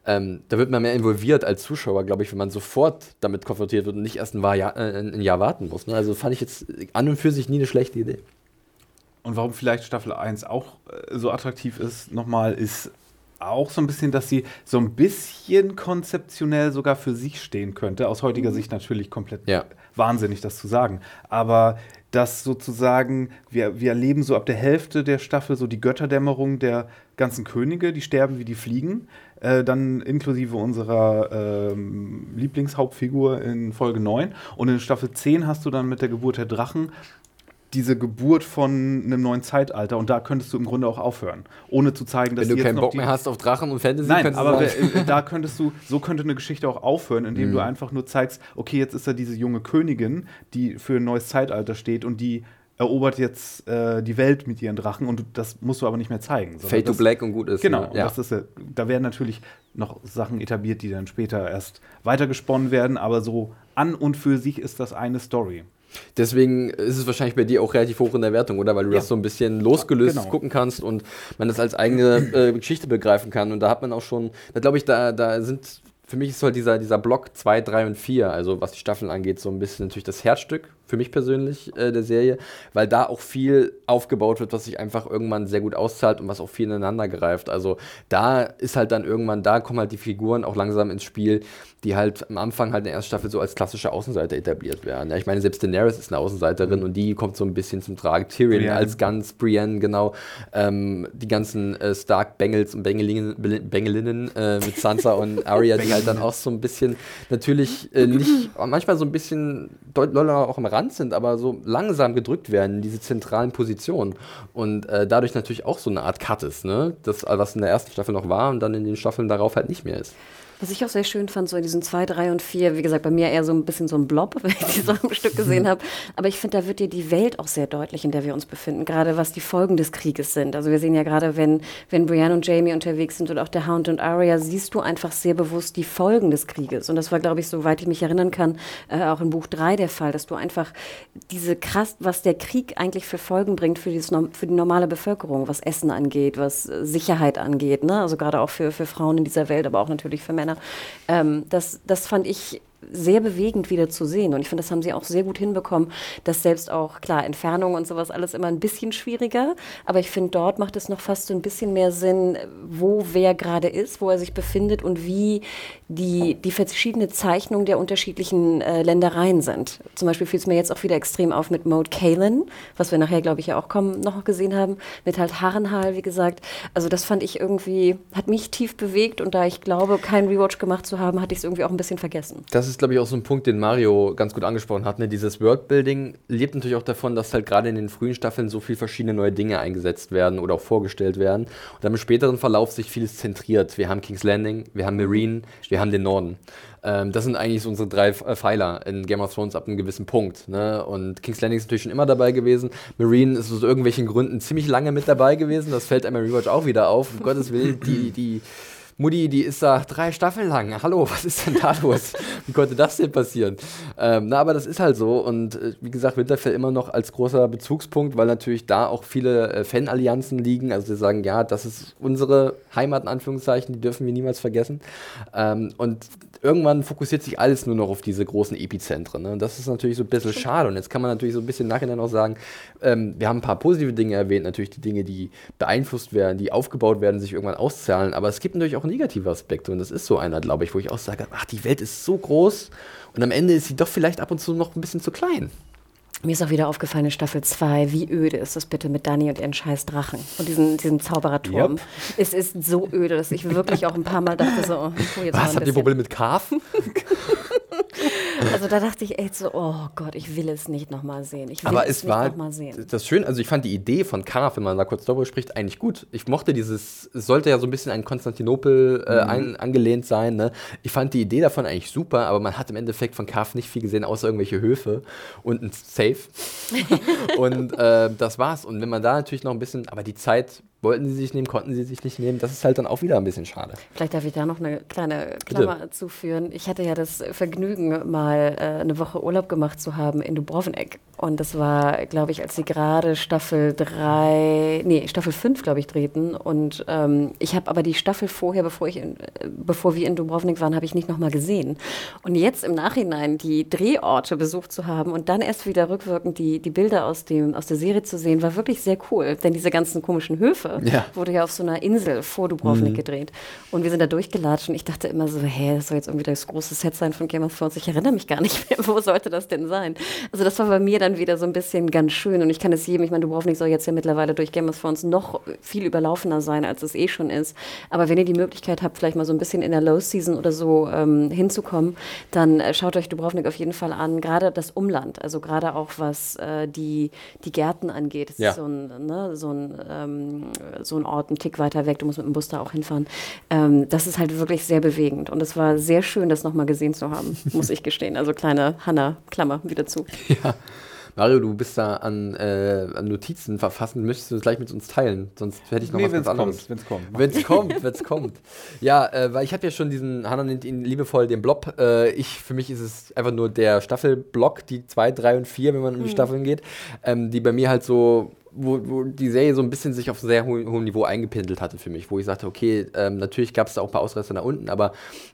ähm, da wird man mehr involviert als Zuschauer, glaube ich, wenn man sofort damit konfrontiert wird und nicht erst ein, Jahr, äh, ein Jahr warten muss. Ne? Also fand ich jetzt an und für sich nie eine schlechte Idee. Und warum vielleicht Staffel 1 auch äh, so attraktiv ist, nochmal, ist auch so ein bisschen, dass sie so ein bisschen konzeptionell sogar für sich stehen könnte. Aus heutiger mhm. Sicht natürlich komplett ja. wahnsinnig, das zu sagen. Aber dass sozusagen, wir, wir erleben so ab der Hälfte der Staffel so die Götterdämmerung der ganzen Könige, die sterben wie die Fliegen. Äh, dann inklusive unserer ähm, Lieblingshauptfigur in Folge 9. Und in Staffel 10 hast du dann mit der Geburt der Drachen diese Geburt von einem neuen Zeitalter und da könntest du im Grunde auch aufhören, ohne zu zeigen, dass Wenn du keinen Bock mehr hast auf Drachen und Fantasy, Nein, aber da könntest du, so könnte eine Geschichte auch aufhören, indem mhm. du einfach nur zeigst, okay, jetzt ist da diese junge Königin, die für ein neues Zeitalter steht und die erobert jetzt äh, die Welt mit ihren Drachen und das musst du aber nicht mehr zeigen. Fade to Black und gut ist. Genau, ne? ja. das ist, da werden natürlich noch Sachen etabliert, die dann später erst weitergesponnen werden, aber so an und für sich ist das eine Story. Deswegen ist es wahrscheinlich bei dir auch relativ hoch in der Wertung, oder? Weil du ja. das so ein bisschen losgelöst genau. gucken kannst und man das als eigene äh, Geschichte begreifen kann. Und da hat man auch schon, da glaube ich, da, da sind, für mich ist halt dieser, dieser Block 2, 3 und 4, also was die Staffeln angeht, so ein bisschen natürlich das Herzstück für mich persönlich äh, der Serie, weil da auch viel aufgebaut wird, was sich einfach irgendwann sehr gut auszahlt und was auch viel ineinander greift. Also da ist halt dann irgendwann, da kommen halt die Figuren auch langsam ins Spiel, die halt am Anfang halt in der ersten Staffel so als klassische Außenseiter etabliert werden. Ja, ich meine, selbst Daenerys ist eine Außenseiterin mhm. und die kommt so ein bisschen zum Tragen. Tyrion Brienne. als ganz Brienne, genau. Ähm, die ganzen äh, Stark-Bengels und Bengelinnen äh, mit Sansa und Arya, die halt dann auch so ein bisschen natürlich äh, nicht, manchmal so ein bisschen doller auch am Rand sind, aber so langsam gedrückt werden in diese zentralen Positionen. Und äh, dadurch natürlich auch so eine Art Cut ist, ne? Das, was in der ersten Staffel noch war und dann in den Staffeln darauf halt nicht mehr ist. Was ich auch sehr schön fand, so in diesen zwei, drei und vier, wie gesagt, bei mir eher so ein bisschen so ein Blob, wenn ich die so am Stück gesehen mhm. habe. Aber ich finde, da wird dir die Welt auch sehr deutlich, in der wir uns befinden, gerade was die Folgen des Krieges sind. Also wir sehen ja gerade, wenn, wenn Brienne und Jamie unterwegs sind und auch der Hound und Arya, siehst du einfach sehr bewusst die Folgen des Krieges. Und das war, glaube ich, soweit ich mich erinnern kann, äh, auch in Buch drei der Fall, dass du einfach diese krass, was der Krieg eigentlich für Folgen bringt für, dieses, für die normale Bevölkerung, was Essen angeht, was Sicherheit angeht, ne? also gerade auch für, für Frauen in dieser Welt, aber auch natürlich für Männer. Ähm, das, das fand ich sehr bewegend wieder zu sehen. Und ich finde, das haben sie auch sehr gut hinbekommen, dass selbst auch, klar, Entfernung und sowas alles immer ein bisschen schwieriger, aber ich finde, dort macht es noch fast so ein bisschen mehr Sinn, wo wer gerade ist, wo er sich befindet und wie die, die verschiedene Zeichnung der unterschiedlichen äh, Ländereien sind. Zum Beispiel fiel es mir jetzt auch wieder extrem auf mit Mode Kalen, was wir nachher, glaube ich, ja auch kommen, noch gesehen haben, mit halt Harrenhal, wie gesagt. Also das fand ich irgendwie, hat mich tief bewegt und da ich glaube, keinen Rewatch gemacht zu haben, hatte ich es irgendwie auch ein bisschen vergessen. Das ist, glaube ich, auch so ein Punkt, den Mario ganz gut angesprochen hat. Ne? Dieses Worldbuilding lebt natürlich auch davon, dass halt gerade in den frühen Staffeln so viele verschiedene neue Dinge eingesetzt werden oder auch vorgestellt werden. Und dann im späteren Verlauf sich vieles zentriert. Wir haben King's Landing, wir haben Marine, wir haben den Norden. Ähm, das sind eigentlich so unsere drei äh, Pfeiler in Game of Thrones ab einem gewissen Punkt. Ne? Und King's Landing ist natürlich schon immer dabei gewesen. Marine ist aus irgendwelchen Gründen ziemlich lange mit dabei gewesen. Das fällt einem Rewatch auch wieder auf. Um Gottes Willen, die, die Mutti, die ist da drei Staffeln lang. Hallo, was ist denn da los? Wie konnte das denn passieren? Ähm, na, aber das ist halt so. Und äh, wie gesagt, Winterfell immer noch als großer Bezugspunkt, weil natürlich da auch viele äh, Fanallianzen liegen. Also sie sagen, ja, das ist unsere Heimat, in Anführungszeichen, die dürfen wir niemals vergessen. Ähm, und irgendwann fokussiert sich alles nur noch auf diese großen Epizentren. Ne? Und das ist natürlich so ein bisschen schade. Und jetzt kann man natürlich so ein bisschen nachher noch sagen, ähm, wir haben ein paar positive Dinge erwähnt, natürlich die Dinge, die beeinflusst werden, die aufgebaut werden, sich irgendwann auszahlen. Aber es gibt natürlich auch negative Aspekte. Und das ist so einer, glaube ich, wo ich auch sage, ach, die Welt ist so groß und am Ende ist sie doch vielleicht ab und zu noch ein bisschen zu klein. Mir ist auch wieder aufgefallen in Staffel 2, wie öde ist das bitte mit Dani und ihren scheiß Drachen und diesen, diesem Zaubererturm. Yep. Es ist so öde, dass ich wirklich auch ein paar Mal dachte so, oh, jetzt Was, habt ihr Probleme mit Karfen? Also da dachte ich echt so, oh Gott, ich will es nicht nochmal sehen. Ich will Aber es, es war das schön, also ich fand die Idee von Karf, wenn man da kurz darüber spricht, eigentlich gut. Ich mochte dieses, es sollte ja so ein bisschen an Konstantinopel äh, mhm. ein, angelehnt sein. Ne? Ich fand die Idee davon eigentlich super, aber man hat im Endeffekt von Karf nicht viel gesehen, außer irgendwelche Höfe und ein Safe. und äh, das war's. Und wenn man da natürlich noch ein bisschen, aber die Zeit wollten sie sich nehmen, konnten sie sich nicht nehmen. Das ist halt dann auch wieder ein bisschen schade. Vielleicht darf ich da noch eine kleine Klammer Bitte. zuführen. Ich hatte ja das Vergnügen, mal äh, eine Woche Urlaub gemacht zu haben in Dubrovnik. Und das war, glaube ich, als sie gerade Staffel 3, nee, Staffel 5, glaube ich, drehten. Und ähm, ich habe aber die Staffel vorher, bevor, ich in, bevor wir in Dubrovnik waren, habe ich nicht nochmal gesehen. Und jetzt im Nachhinein die Drehorte besucht zu haben und dann erst wieder rückwirkend die, die Bilder aus, dem, aus der Serie zu sehen, war wirklich sehr cool. Denn diese ganzen komischen Höfe ja. wurde ja auf so einer Insel vor Dubrovnik mhm. gedreht. Und wir sind da durchgelatscht und ich dachte immer so, hä, das soll jetzt irgendwie das große Set sein von Game of Thrones. Ich erinnere mich gar nicht mehr, wo sollte das denn sein? Also das war bei mir dann dann wieder so ein bisschen ganz schön. Und ich kann es jedem, ich meine, Dubrovnik soll jetzt ja mittlerweile durch Game of Thrones noch viel überlaufener sein, als es eh schon ist. Aber wenn ihr die Möglichkeit habt, vielleicht mal so ein bisschen in der Low Season oder so ähm, hinzukommen, dann äh, schaut euch Dubrovnik auf jeden Fall an. Gerade das Umland, also gerade auch was äh, die, die Gärten angeht. Das ja. ist so ein, ne, so, ein, ähm, so ein Ort, ein Tick weiter weg. Du musst mit dem Bus da auch hinfahren. Ähm, das ist halt wirklich sehr bewegend. Und es war sehr schön, das nochmal gesehen zu haben, muss ich gestehen. Also kleine Hanna-Klammer wieder zu. Ja. Mario, du bist da an, äh, an Notizen verfassen, möchtest du das gleich mit uns teilen? Sonst hätte ich noch nee, was ganz anderes. Wenn es kommt. Wenn es kommt, wenn es kommt. Ja, äh, weil ich habe ja schon diesen, Hannah nennt ihn liebevoll den Blob. Äh, ich, für mich ist es einfach nur der Staffelblock, die 2, 3 und 4, wenn man um die mhm. Staffeln geht, ähm, die bei mir halt so wo, wo, die Serie so ein bisschen sich auf sehr hohem Niveau eingependelt hatte für mich, wo ich sagte, okay, ähm, natürlich gab es da auch ein paar Ausreißer nach unten, aber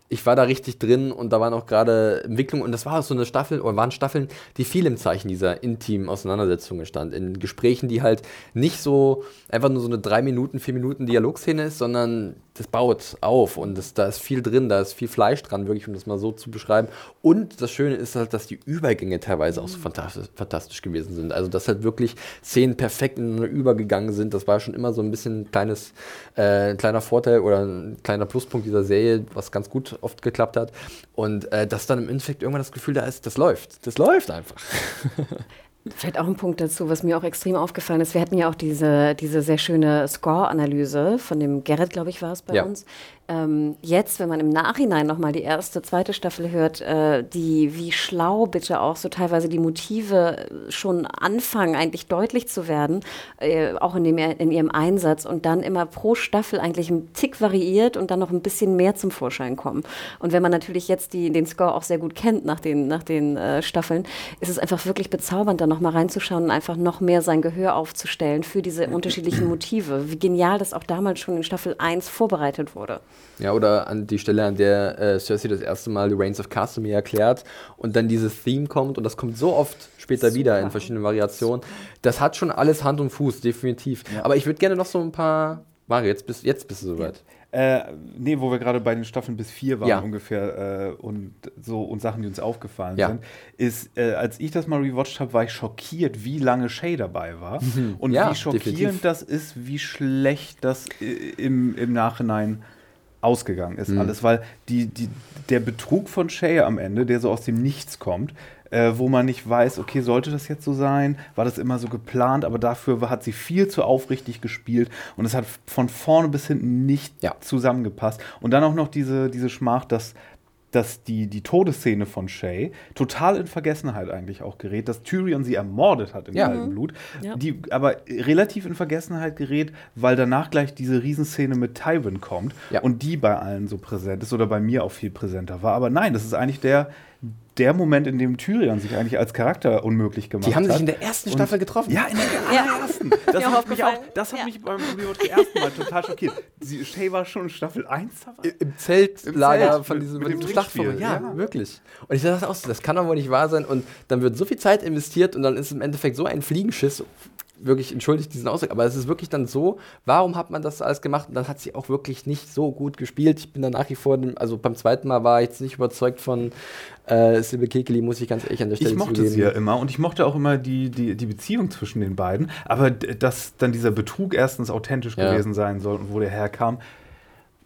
ich war da richtig drin und da waren auch gerade Entwicklungen und das war auch so eine Staffel oder waren Staffeln, die viel im Zeichen dieser intimen Auseinandersetzungen stand. In Gesprächen, die halt nicht so einfach nur so eine drei Minuten, vier Minuten Dialogszene ist, sondern das baut auf und das, da ist viel drin, da ist viel Fleisch dran, wirklich, um das mal so zu beschreiben. Und das Schöne ist halt, dass die Übergänge teilweise auch so fantastisch, fantastisch gewesen sind. Also, dass halt wirklich Szenen perfekt ineinander übergegangen sind. Das war schon immer so ein bisschen ein kleines, äh, kleiner Vorteil oder ein kleiner Pluspunkt dieser Serie, was ganz gut oft geklappt hat. Und äh, dass dann im Endeffekt irgendwann das Gefühl da ist, das läuft. Das läuft einfach. Vielleicht auch ein Punkt dazu, was mir auch extrem aufgefallen ist. Wir hatten ja auch diese, diese sehr schöne Score-Analyse von dem Gerrit, glaube ich, war es bei ja. uns, ähm, jetzt, wenn man im Nachhinein nochmal die erste, zweite Staffel hört, äh, die, wie schlau bitte auch so teilweise die Motive schon anfangen, eigentlich deutlich zu werden, äh, auch in, dem, in ihrem Einsatz und dann immer pro Staffel eigentlich ein Tick variiert und dann noch ein bisschen mehr zum Vorschein kommen. Und wenn man natürlich jetzt die, den Score auch sehr gut kennt nach den, nach den äh, Staffeln, ist es einfach wirklich bezaubernd, da nochmal reinzuschauen und einfach noch mehr sein Gehör aufzustellen für diese unterschiedlichen Motive. Wie genial das auch damals schon in Staffel 1 vorbereitet wurde. Ja, oder an die Stelle, an der äh, Cersei das erste Mal die Reigns of Castamere erklärt und dann dieses Theme kommt und das kommt so oft später Super. wieder in verschiedenen Variationen. Das hat schon alles Hand und Fuß, definitiv. Ja. Aber ich würde gerne noch so ein paar. Mario, jetzt bist, jetzt bist du soweit. Äh, nee, wo wir gerade bei den Staffeln bis vier waren ja. ungefähr äh, und so und Sachen, die uns aufgefallen ja. sind, ist, äh, als ich das mal rewatcht habe, war ich schockiert, wie lange Shay dabei war mhm. und ja, wie schockierend definitiv. das ist, wie schlecht das äh, im, im Nachhinein ausgegangen ist mhm. alles, weil die, die, der Betrug von Shay am Ende, der so aus dem Nichts kommt, äh, wo man nicht weiß, okay, sollte das jetzt so sein? War das immer so geplant? Aber dafür hat sie viel zu aufrichtig gespielt und es hat von vorne bis hinten nicht ja. zusammengepasst. Und dann auch noch diese, diese Schmach, dass dass die, die Todesszene von Shay total in Vergessenheit eigentlich auch gerät, dass Tyrion sie ermordet hat im Ja. kalten Blut, Ja. die aber relativ in Vergessenheit gerät, weil danach gleich diese Riesenszene mit Tywin kommt Ja. und die bei allen so präsent ist oder bei mir auch viel präsenter war. Aber nein, das ist eigentlich der, der Moment, in dem Tyrion sich eigentlich als Charakter unmöglich gemacht hat. Die haben sich in der ersten Und- Staffel getroffen. Ja, in der Ja. allerersten. Das hat, mich, auch, das hat Ja. mich beim zum ersten Mal total schockiert. Sie, Shay war schon in Staffel 1 dabei. Im Zeltlager Zelt von mit- diesem, mit von dem diesem Schlachtfeld. Trinkspiel, Ja, ja. wirklich. Und ich dachte auch so, das kann doch wohl nicht wahr sein. Und dann wird so viel Zeit investiert und dann ist im Endeffekt so ein Fliegenschiss. Wirklich, entschuldigt diesen Ausdruck, aber es ist wirklich dann so, warum hat man das alles gemacht? Und dann hat sie auch wirklich nicht so gut gespielt. Ich bin da nach wie vor, also beim zweiten Mal war ich jetzt nicht überzeugt von äh, Silbe Kekeli, muss ich ganz ehrlich an der Stelle Ich mochte zugeben. sie ja immer und ich mochte auch immer die, die, die Beziehung zwischen den beiden. Aber dass dann dieser Betrug erstens authentisch Ja. gewesen sein soll und wo der herkam,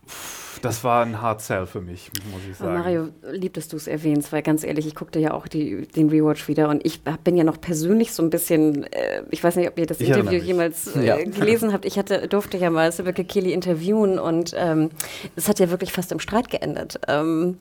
pff, das war ein Hard Sell für mich, muss ich sagen. Mario, lieb, dass du es erwähnst, weil ganz ehrlich, ich guckte ja auch die, den Rewatch wieder und ich bin ja noch persönlich so ein bisschen, äh, ich weiß nicht, ob ihr das Ich Interview jemals äh, Ja. gelesen habt. Ich hatte, durfte ja mal Sibylke Kelly interviewen und ähm, es hat ja wirklich fast im Streit geendet. Ähm,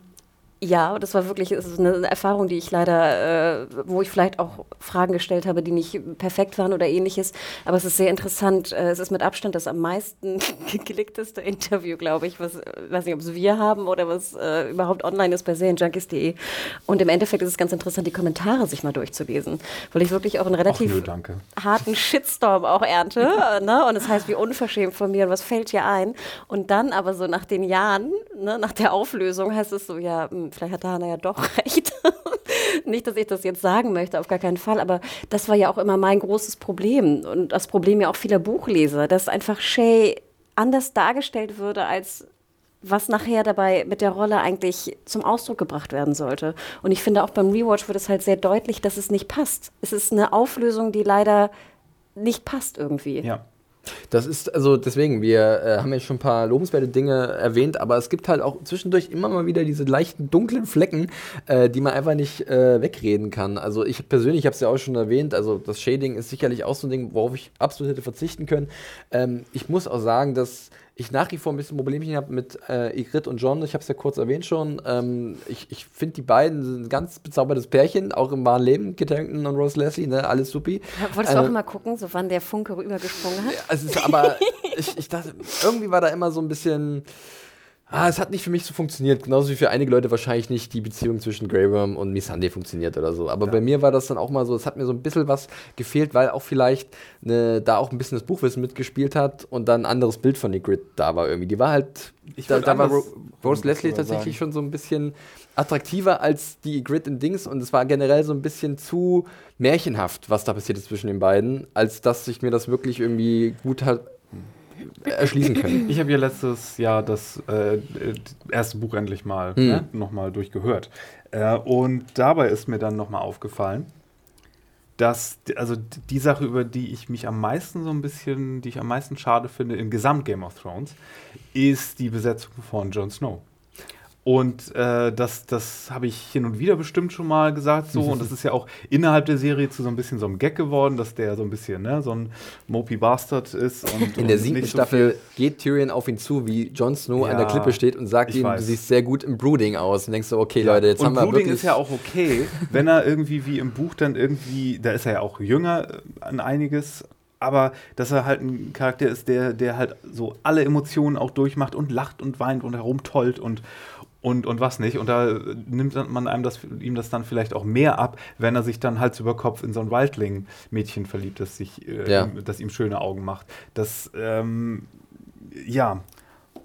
ja, das war wirklich ist eine Erfahrung, die ich leider, äh, wo ich vielleicht auch Fragen gestellt habe, die nicht perfekt waren oder ähnliches. Aber es ist sehr interessant. Äh, es ist mit Abstand das am meisten geklickteste Interview, glaube ich. Was, weiß nicht, ob es wir haben oder was äh, überhaupt online ist bei serienjunkies.de. Und im Endeffekt ist es ganz interessant, die Kommentare sich mal durchzulesen. Weil ich wirklich auch einen Ach relativ danke. harten Shitstorm auch ernte. ne? Und es heißt, wie unverschämt von mir und was fällt hier ein? Und dann aber so nach den Jahren, ne, nach der Auflösung, heißt es so, ja, hm, vielleicht hat Hannah ja doch recht. Nicht, dass ich das jetzt sagen möchte, auf gar keinen Fall, aber das war ja auch immer mein großes Problem und das Problem ja auch vieler Buchleser, dass einfach Shay anders dargestellt würde als was nachher dabei mit der Rolle eigentlich zum Ausdruck gebracht werden sollte. Und ich finde auch beim Rewatch wird es halt sehr deutlich, dass es nicht passt. Es ist eine Auflösung, die leider nicht passt irgendwie. Ja. Das ist, also deswegen, wir äh, haben ja schon ein paar lobenswerte Dinge erwähnt, aber es gibt halt auch zwischendurch immer mal wieder diese leichten dunklen Flecken, äh, die man einfach nicht äh, wegreden kann. Also ich persönlich habe es ja auch schon erwähnt, also das Shading ist sicherlich auch so ein Ding, worauf ich absolut hätte verzichten können. Ähm, ich muss auch sagen, dass ich nach wie vor ein bisschen Problemchen habe mit äh, Igrit und John. Ich habe es ja kurz erwähnt schon. Ähm, ich ich finde, die beiden sind ein ganz bezaubertes Pärchen, auch im wahren Leben. Kit Harington und Rose Leslie, ne? alles supi. Wolltest du Äh, auch immer gucken, so wann der Funke rübergesprungen hat? es ist aber, ich, ich dachte, irgendwie war da immer so ein bisschen. Ah, es hat nicht für mich so funktioniert, genauso wie für einige Leute wahrscheinlich nicht die Beziehung zwischen Grey Worm und Missandei funktioniert oder so. Aber bei mir war das dann auch mal so, es hat mir so ein bisschen was gefehlt, weil auch vielleicht ne, da auch ein bisschen das Buchwissen mitgespielt hat und dann ein anderes Bild von Ygritte da war irgendwie. Die war halt, Ich da, da war Ro Rose Leslie tatsächlich sagen. schon so ein bisschen attraktiver als die Ygritte in Dings und es war generell so ein bisschen zu märchenhaft, was da passiert ist zwischen den beiden, als dass ich mir das wirklich irgendwie gut hat erschließen können. Ich habe ja letztes Jahr das äh, erste Buch endlich mal Hm. ne, nochmal durchgehört. Äh, und dabei ist mir dann nochmal aufgefallen, dass, also die Sache, über die ich mich am meisten so ein bisschen, die ich am meisten schade finde im Gesamt Game of Thrones, ist die Besetzung von Jon Snow. Und äh, das, das habe ich hin und wieder bestimmt schon mal gesagt so. Und das ist ja auch innerhalb der Serie zu so ein bisschen so einem Gag geworden, dass der so ein bisschen ne, so ein Mopey Bastard ist. Und, In der siebten so Staffel geht Tyrion auf ihn zu, wie Jon Snow an der Ja, Klippe steht und sagt ihm, du weiß. siehst sehr gut im Brooding aus. Und denkst du, okay, Leute, jetzt und haben wir Brooding wirklich... ist ja auch okay, wenn er irgendwie wie im Buch dann irgendwie, da ist er ja auch jünger äh, an einiges, aber dass er halt ein Charakter ist, der, der halt so alle Emotionen auch durchmacht und lacht und weint und herumtollt und und, und was nicht. Und da nimmt man einem das, ihm das dann vielleicht auch mehr ab, wenn er sich dann Hals über Kopf in so ein Waldling-Mädchen verliebt, das, sich, äh, Ja. das ihm schöne Augen macht. Das, ähm, ja,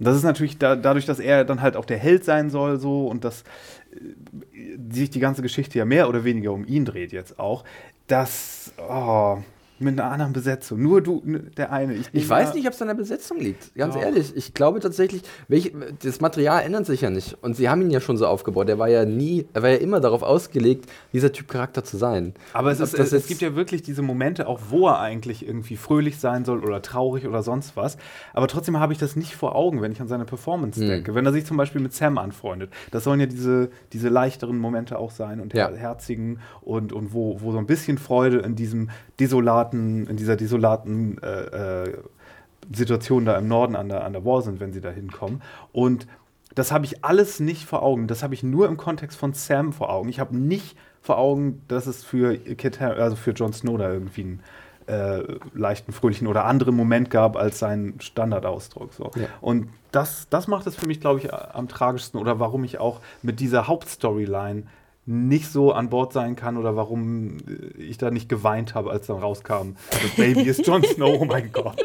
das ist natürlich da, dadurch, dass er dann halt auch der Held sein soll, so und dass äh, sich die ganze Geschichte ja mehr oder weniger um ihn dreht jetzt auch, dass oh, mit einer anderen Besetzung, nur du, n- der eine. Ich weiß nicht, ob es an der Besetzung liegt. Ganz Doch. ehrlich. Ich glaube tatsächlich, welch, das Material ändert sich ja nicht. Und sie haben ihn ja schon so aufgebaut. Er war ja nie, er war ja immer darauf ausgelegt, dieser Typ Charakter zu sein. Aber es, ist, es, es gibt ja wirklich diese Momente, auch wo er eigentlich irgendwie fröhlich sein soll oder traurig oder sonst was. Aber trotzdem habe ich das nicht vor Augen, wenn ich an seine Performance Hm. denke. Wenn er sich zum Beispiel mit Sam anfreundet. Das sollen ja diese, diese leichteren Momente auch sein und Ja. her herzigen und, und wo, wo so ein bisschen Freude in diesem desolaten, in dieser desolaten äh, äh, Situation da im Norden an der, an der Wall sind, wenn sie da hinkommen. Und Das habe ich alles nicht vor Augen. Das habe ich nur im Kontext von Sam vor Augen. Ich habe nicht vor Augen, dass es für Kit, also für Jon Snow da irgendwie einen äh, leichten, fröhlichen oder anderen Moment gab als sein Standardausdruck. So. Ja. Und das, das macht es für mich, glaube ich, am tragischsten oder warum ich auch mit dieser Hauptstoryline nicht so an Bord sein kann oder warum äh, ich da nicht geweint habe, als dann rauskam, das Baby ist Jon Snow, oh mein Gott.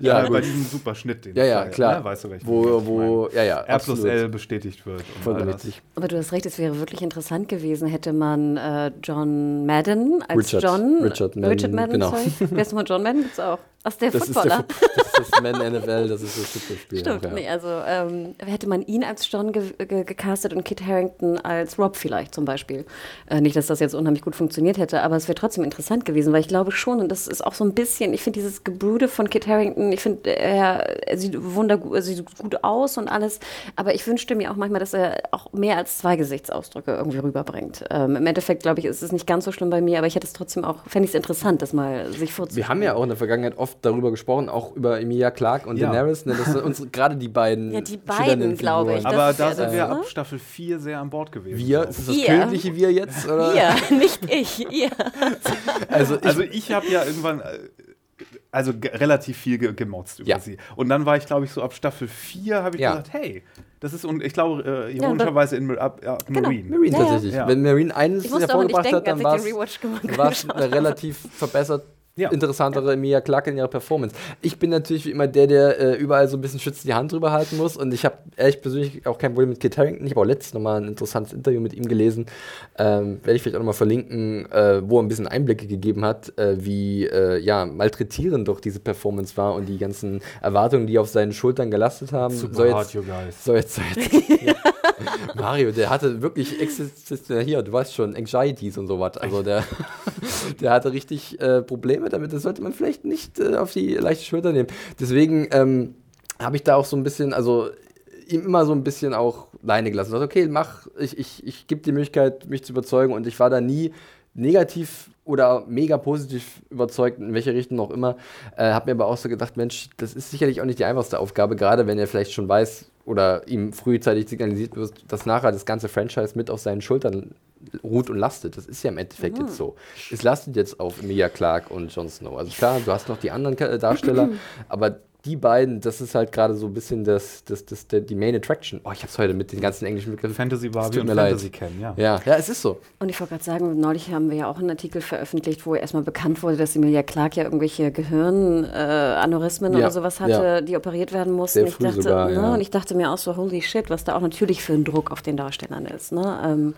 ja, ja bei diesem super Schnitt, den Ja, ja, klar. Ne? Weißt du, wo, wo, ja, ja, R plus L bestätigt wird. Voll richtig. Aber du hast recht, es wäre wirklich interessant gewesen, hätte man äh, John Madden als Richard, John. Richard Madden, Richard Madden genau. sorry. Wer ist nochmal John Madden? Gibt's auch. Aus der das Footballer. Ist der, das ist das Man NFL, das ist das Footballspiel. Stimmt, ja. nee, also ähm, hätte man ihn als John ge ge gecastet und Kit Harrington als Rob vielleicht zum Beispiel. Äh, nicht, dass das jetzt unheimlich gut funktioniert hätte, aber es wäre trotzdem interessant gewesen, weil ich glaube schon, und das ist auch so ein bisschen, ich finde dieses Gebrude von Kit Harrington, ich finde, er, er, sieht wundergut, er sieht gut aus und alles, aber ich wünschte mir auch manchmal, dass er auch mehr als zwei Gesichtsausdrücke irgendwie rüberbringt. Ähm, Im Endeffekt, glaube ich, ist es nicht ganz so schlimm bei mir, aber ich hätte es trotzdem auch, fände ich es interessant, das mal sich vorzustellen. Wir haben ja auch in der Vergangenheit oft darüber gesprochen, auch über Emilia Clark und ja. Daenerys, ne, das sind uns gerade die beiden Ja, die beiden, glaube ich. Aber da sind wir ab Staffel 4 sehr an Bord gewesen. Wir? Ist das das königliche Wir jetzt? Oder? Ihr, nicht ich, ihr. Also ich, also ich habe ja irgendwann äh, also relativ viel ge gemotzt über ja. sie. Und dann war ich, glaube ich, so ab Staffel 4 habe ich ja. gesagt, hey, das ist, und ich glaube, äh, ironischerweise in ab, ja, genau. Marine. Marine tatsächlich. Wenn Marine eines hervorgebracht hat, dann war es eine relativ verbessert ja. interessantere Emilia Clarke in ihrer Performance. Ich bin natürlich wie immer der, der äh, überall so ein bisschen schützend die Hand drüber halten muss und ich habe ehrlich persönlich auch kein Problem mit Kit Harington. Ich habe auch letztens nochmal ein interessantes Interview mit ihm gelesen. Ähm, Werde ich vielleicht auch nochmal verlinken, äh, wo er ein bisschen Einblicke gegeben hat, äh, wie äh, ja, malträtierend doch diese Performance war und die ganzen Erwartungen, die auf seinen Schultern gelastet haben. Super so jetzt, hard, you guys. So jetzt, so jetzt ja. Mario, der hatte wirklich existenziell, hier, du weißt schon, Anxieties und sowas. Also der, der hatte richtig äh, Probleme damit. Das sollte man vielleicht nicht äh, auf die leichte Schulter nehmen. Deswegen ähm, habe ich da auch so ein bisschen, also ihm immer so ein bisschen auch Leine gelassen. Also, okay, mach, ich, ich, ich gebe die Möglichkeit, mich zu überzeugen und ich war da nie negativ oder mega positiv überzeugt, in welche Richtung auch immer. Äh, habe mir aber auch so gedacht, Mensch, das ist sicherlich auch nicht die einfachste Aufgabe, gerade wenn er vielleicht schon weiß oder ihm frühzeitig signalisiert wird, dass nachher das ganze Franchise mit auf seinen Schultern ruht und lastet. Das ist ja im Endeffekt mhm. jetzt so. Es lastet jetzt auf Emilia Clark und Jon Snow. Also klar, du hast noch die anderen Darsteller, aber die beiden, das ist halt gerade so ein bisschen das, das, das, der, die Main Attraction. Oh, ich hab's heute mit den ganzen englischen Begriffen. Fantasy Barbie und Fantasy kennen, ja. ja. Ja, es ist so. Und ich wollte gerade sagen, neulich haben wir ja auch einen Artikel veröffentlicht, wo erstmal bekannt wurde, dass Emilia Clark ja irgendwelche Gehirnaneurysmen äh, ja. oder sowas hatte, ja. die operiert werden mussten. Sehr früh ich dachte, sogar, ne, Und ich dachte mir auch so, holy shit, was da auch natürlich für ein Druck auf den Darstellern ist. Ne? Ähm,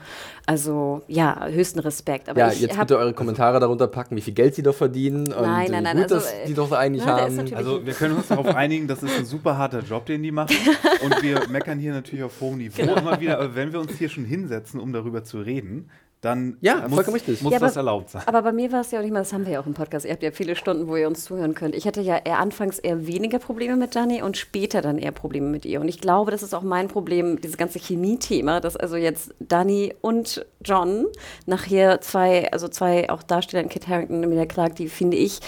also ja, höchsten Respekt. Aber ja, jetzt bitte eure Kommentare darunter packen, wie viel Geld sie doch verdienen. Nein, nein, nein. Gut, also, dass die doch eigentlich na, haben. Also wir können uns darauf einigen, dass es ein super harter Job, den die machen. Und wir meckern hier natürlich auf hohem Niveau genau. immer wieder. Aber wenn wir uns hier schon hinsetzen, um darüber zu reden, dann ja, muss, richtig. muss ja, das erlaubt sein. Aber bei mir war es ja auch nicht mal, das haben wir ja auch im Podcast. Ihr habt ja viele Stunden, wo ihr uns zuhören könnt. Ich hatte ja eher anfangs eher weniger Probleme mit Dani und später dann eher Probleme mit ihr. Und ich glaube, das ist auch mein Problem, dieses ganze Chemie-Thema, dass also jetzt Dani und John nachher zwei, also zwei auch Darsteller, Kit Harrington und Emilia Clark, die finde ich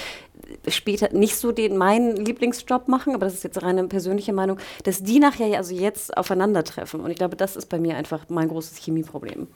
später nicht so den meinen Lieblingsjob machen, aber das ist jetzt reine persönliche Meinung, dass die nachher also jetzt aufeinandertreffen. Und ich glaube, das ist bei mir einfach mein großes Chemieproblem.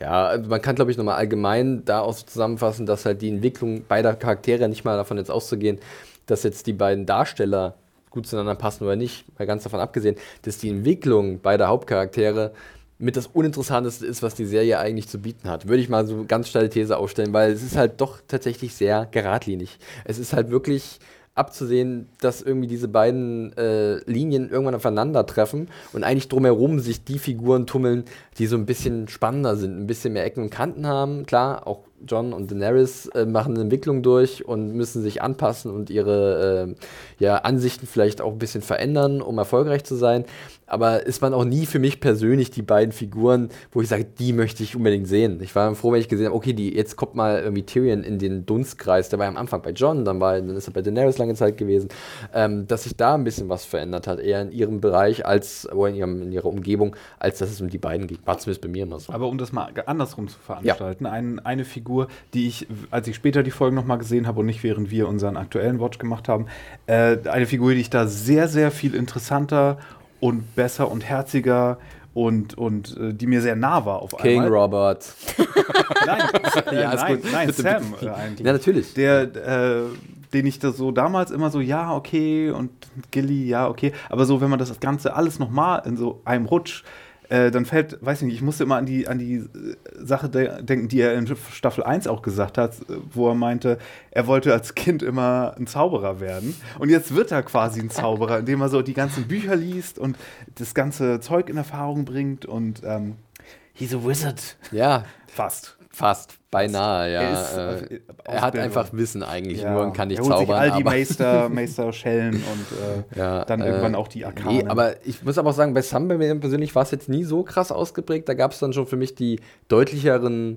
Ja, also man kann, glaube ich, nochmal allgemein da auch so zusammenfassen, dass halt die Entwicklung beider Charaktere, nicht mal davon jetzt auszugehen, dass jetzt die beiden Darsteller gut zueinander passen oder nicht, mal ganz davon abgesehen, dass die Entwicklung beider Hauptcharaktere mit das Uninteressanteste ist, was die Serie eigentlich zu bieten hat. Würde ich mal so ganz steile These aufstellen, weil es ist halt doch tatsächlich sehr geradlinig. Es ist halt wirklich abzusehen, dass irgendwie diese beiden äh, Linien irgendwann aufeinandertreffen und eigentlich drumherum sich die Figuren tummeln, die so ein bisschen spannender sind, ein bisschen mehr Ecken und Kanten haben. Klar, auch John und Daenerys äh, machen eine Entwicklung durch und müssen sich anpassen und ihre äh, ja, Ansichten vielleicht auch ein bisschen verändern, um erfolgreich zu sein aber ist man auch nie für mich persönlich die beiden Figuren, wo ich sage, die möchte ich unbedingt sehen. Ich war froh, wenn ich gesehen habe, okay, die, jetzt kommt mal irgendwie Tyrion in den Dunstkreis. Der war ja am Anfang bei John, dann, war, dann ist er bei Daenerys lange Zeit gewesen, ähm, dass sich da ein bisschen was verändert hat, eher in ihrem Bereich als oder in, ihrem, in ihrer Umgebung, als dass es um die beiden ging. War zumindest bei mir immer so. Aber um das mal andersrum zu veranstalten, ja. ein, eine Figur, die ich, als ich später die Folgen nochmal gesehen habe und nicht während wir unseren aktuellen Watch gemacht haben, äh, eine Figur, die ich da sehr, sehr viel interessanter und besser und herziger und, und äh, die mir sehr nah war auf King einmal. Robert. Nein, äh, Ja, nein, nein Bitte, Sam bitte. äh, eigentlich. Ja, natürlich. Der, äh, den ich da so damals immer so, ja, okay, und Gilly, ja, okay. Aber so, wenn man das Ganze alles nochmal in so einem Rutsch, äh, dann fällt, weiß ich nicht, ich musste immer an die, an die äh, Sache de denken, die er in Staffel 1 auch gesagt hat, äh, wo er meinte, er wollte als Kind immer ein Zauberer werden. Und jetzt wird er quasi ein Zauberer, indem er so die ganzen Bücher liest und das ganze Zeug in Erfahrung bringt und ähm, he's a wizard. Ja, Fast. Fast. Beinahe, ja. Er ist, äh, er hat einfach Wissen eigentlich Ja. nur und kann nicht er holt zaubern. Sich all die aber Meister, Meister Schellen und äh, Ja, dann äh, irgendwann auch die Arkanen. Nee, aber ich muss aber auch sagen, bei Sam bei mir persönlich war es jetzt nie so krass ausgeprägt. Da gab es dann schon für mich die deutlicheren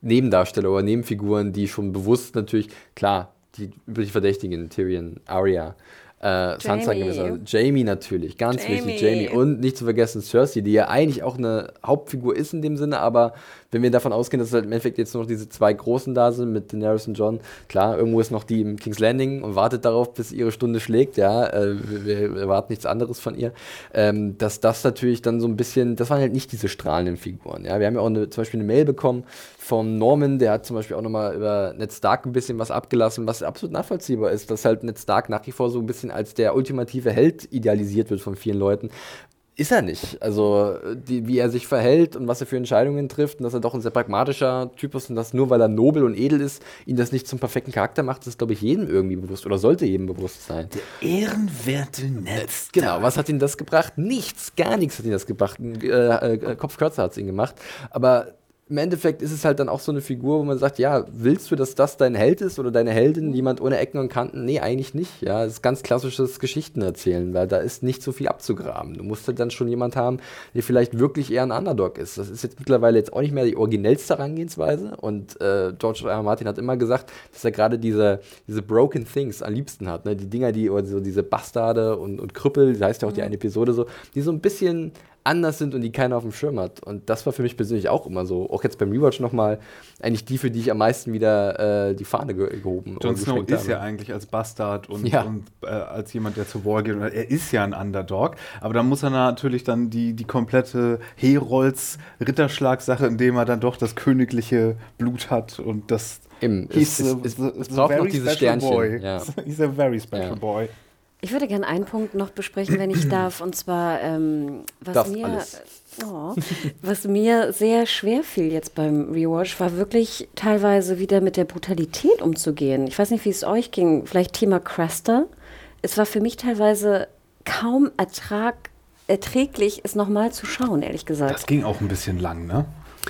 Nebendarsteller oder Nebenfiguren, die schon bewusst natürlich, klar, die üblich Verdächtigen, Tyrion, Arya, äh, Sansa Jamie. gewisser, Jamie natürlich, ganz Jamie. wichtig, Jamie. Und nicht zu vergessen Cersei, die ja eigentlich auch eine Hauptfigur ist in dem Sinne, aber wenn wir davon ausgehen, dass halt im Endeffekt jetzt nur noch diese zwei Großen da sind mit Daenerys und John, klar, irgendwo ist noch die im King's Landing und wartet darauf, bis ihre Stunde schlägt, ja, äh, wir, wir erwarten nichts anderes von ihr, ähm, dass das natürlich dann so ein bisschen, das waren halt nicht diese strahlenden Figuren, ja, wir haben ja auch eine, zum Beispiel eine Mail bekommen vom Norman, der hat zum Beispiel auch nochmal über Ned Stark ein bisschen was abgelassen, was absolut nachvollziehbar ist, dass halt Ned Stark nach wie vor so ein bisschen als der ultimative Held idealisiert wird von vielen Leuten, ist er nicht. Also, die, wie er sich verhält und was er für Entscheidungen trifft und dass er doch ein sehr pragmatischer Typ ist und dass nur weil er nobel und edel ist, ihn das nicht zum perfekten Charakter macht, das ist, glaube ich, jedem irgendwie bewusst oder sollte jedem bewusst sein. ehrenwerte Netz. Genau, was hat ihn das gebracht? Nichts, gar nichts hat ihn das gebracht. Ein äh, äh, Kopfkürzer hat es ihn gemacht. Aber im Endeffekt ist es halt dann auch so eine Figur, wo man sagt, ja, willst du, dass das dein Held ist oder deine Heldin, jemand ohne Ecken und Kanten? Nee, eigentlich nicht. Ja, es ist ganz klassisches Geschichten erzählen, weil da ist nicht so viel abzugraben. Du musst halt dann schon jemand haben, der vielleicht wirklich eher ein Underdog ist. Das ist jetzt mittlerweile jetzt auch nicht mehr die originellste Herangehensweise und äh, George R. R. Martin hat immer gesagt, dass er gerade diese, diese Broken Things am liebsten hat, ne? die Dinger, die oder so diese Bastarde und, und Krüppel, das heißt ja auch die eine Episode so, die so ein bisschen anders sind und die keiner auf dem Schirm hat. Und das war für mich persönlich auch immer so, auch jetzt beim Rewatch nochmal, eigentlich die, für die ich am meisten wieder äh, die Fahne ge gehoben Jon Snow ist habe. ja eigentlich als Bastard und, Ja. und äh, als jemand, der zur War geht. Er ist ja ein Underdog, aber da muss er natürlich dann die, die komplette Herolds Ritterschlagsache, indem er dann doch das königliche Blut hat und das. Eben, He's es, es, es, es braucht noch dieses special Sternchen. boy. Ja. He's a very special Ja. boy. Ich würde gerne einen Punkt noch besprechen, wenn ich darf, und zwar, ähm, was, Darf mir, alles. oh, was mir sehr schwer fiel jetzt beim Rewatch, war wirklich teilweise wieder mit der Brutalität umzugehen. Ich weiß nicht, wie es euch ging, vielleicht Thema Craster. Es war für mich teilweise kaum Ertrag, erträglich, es nochmal zu schauen, ehrlich gesagt. Das ging auch ein bisschen lang, ne?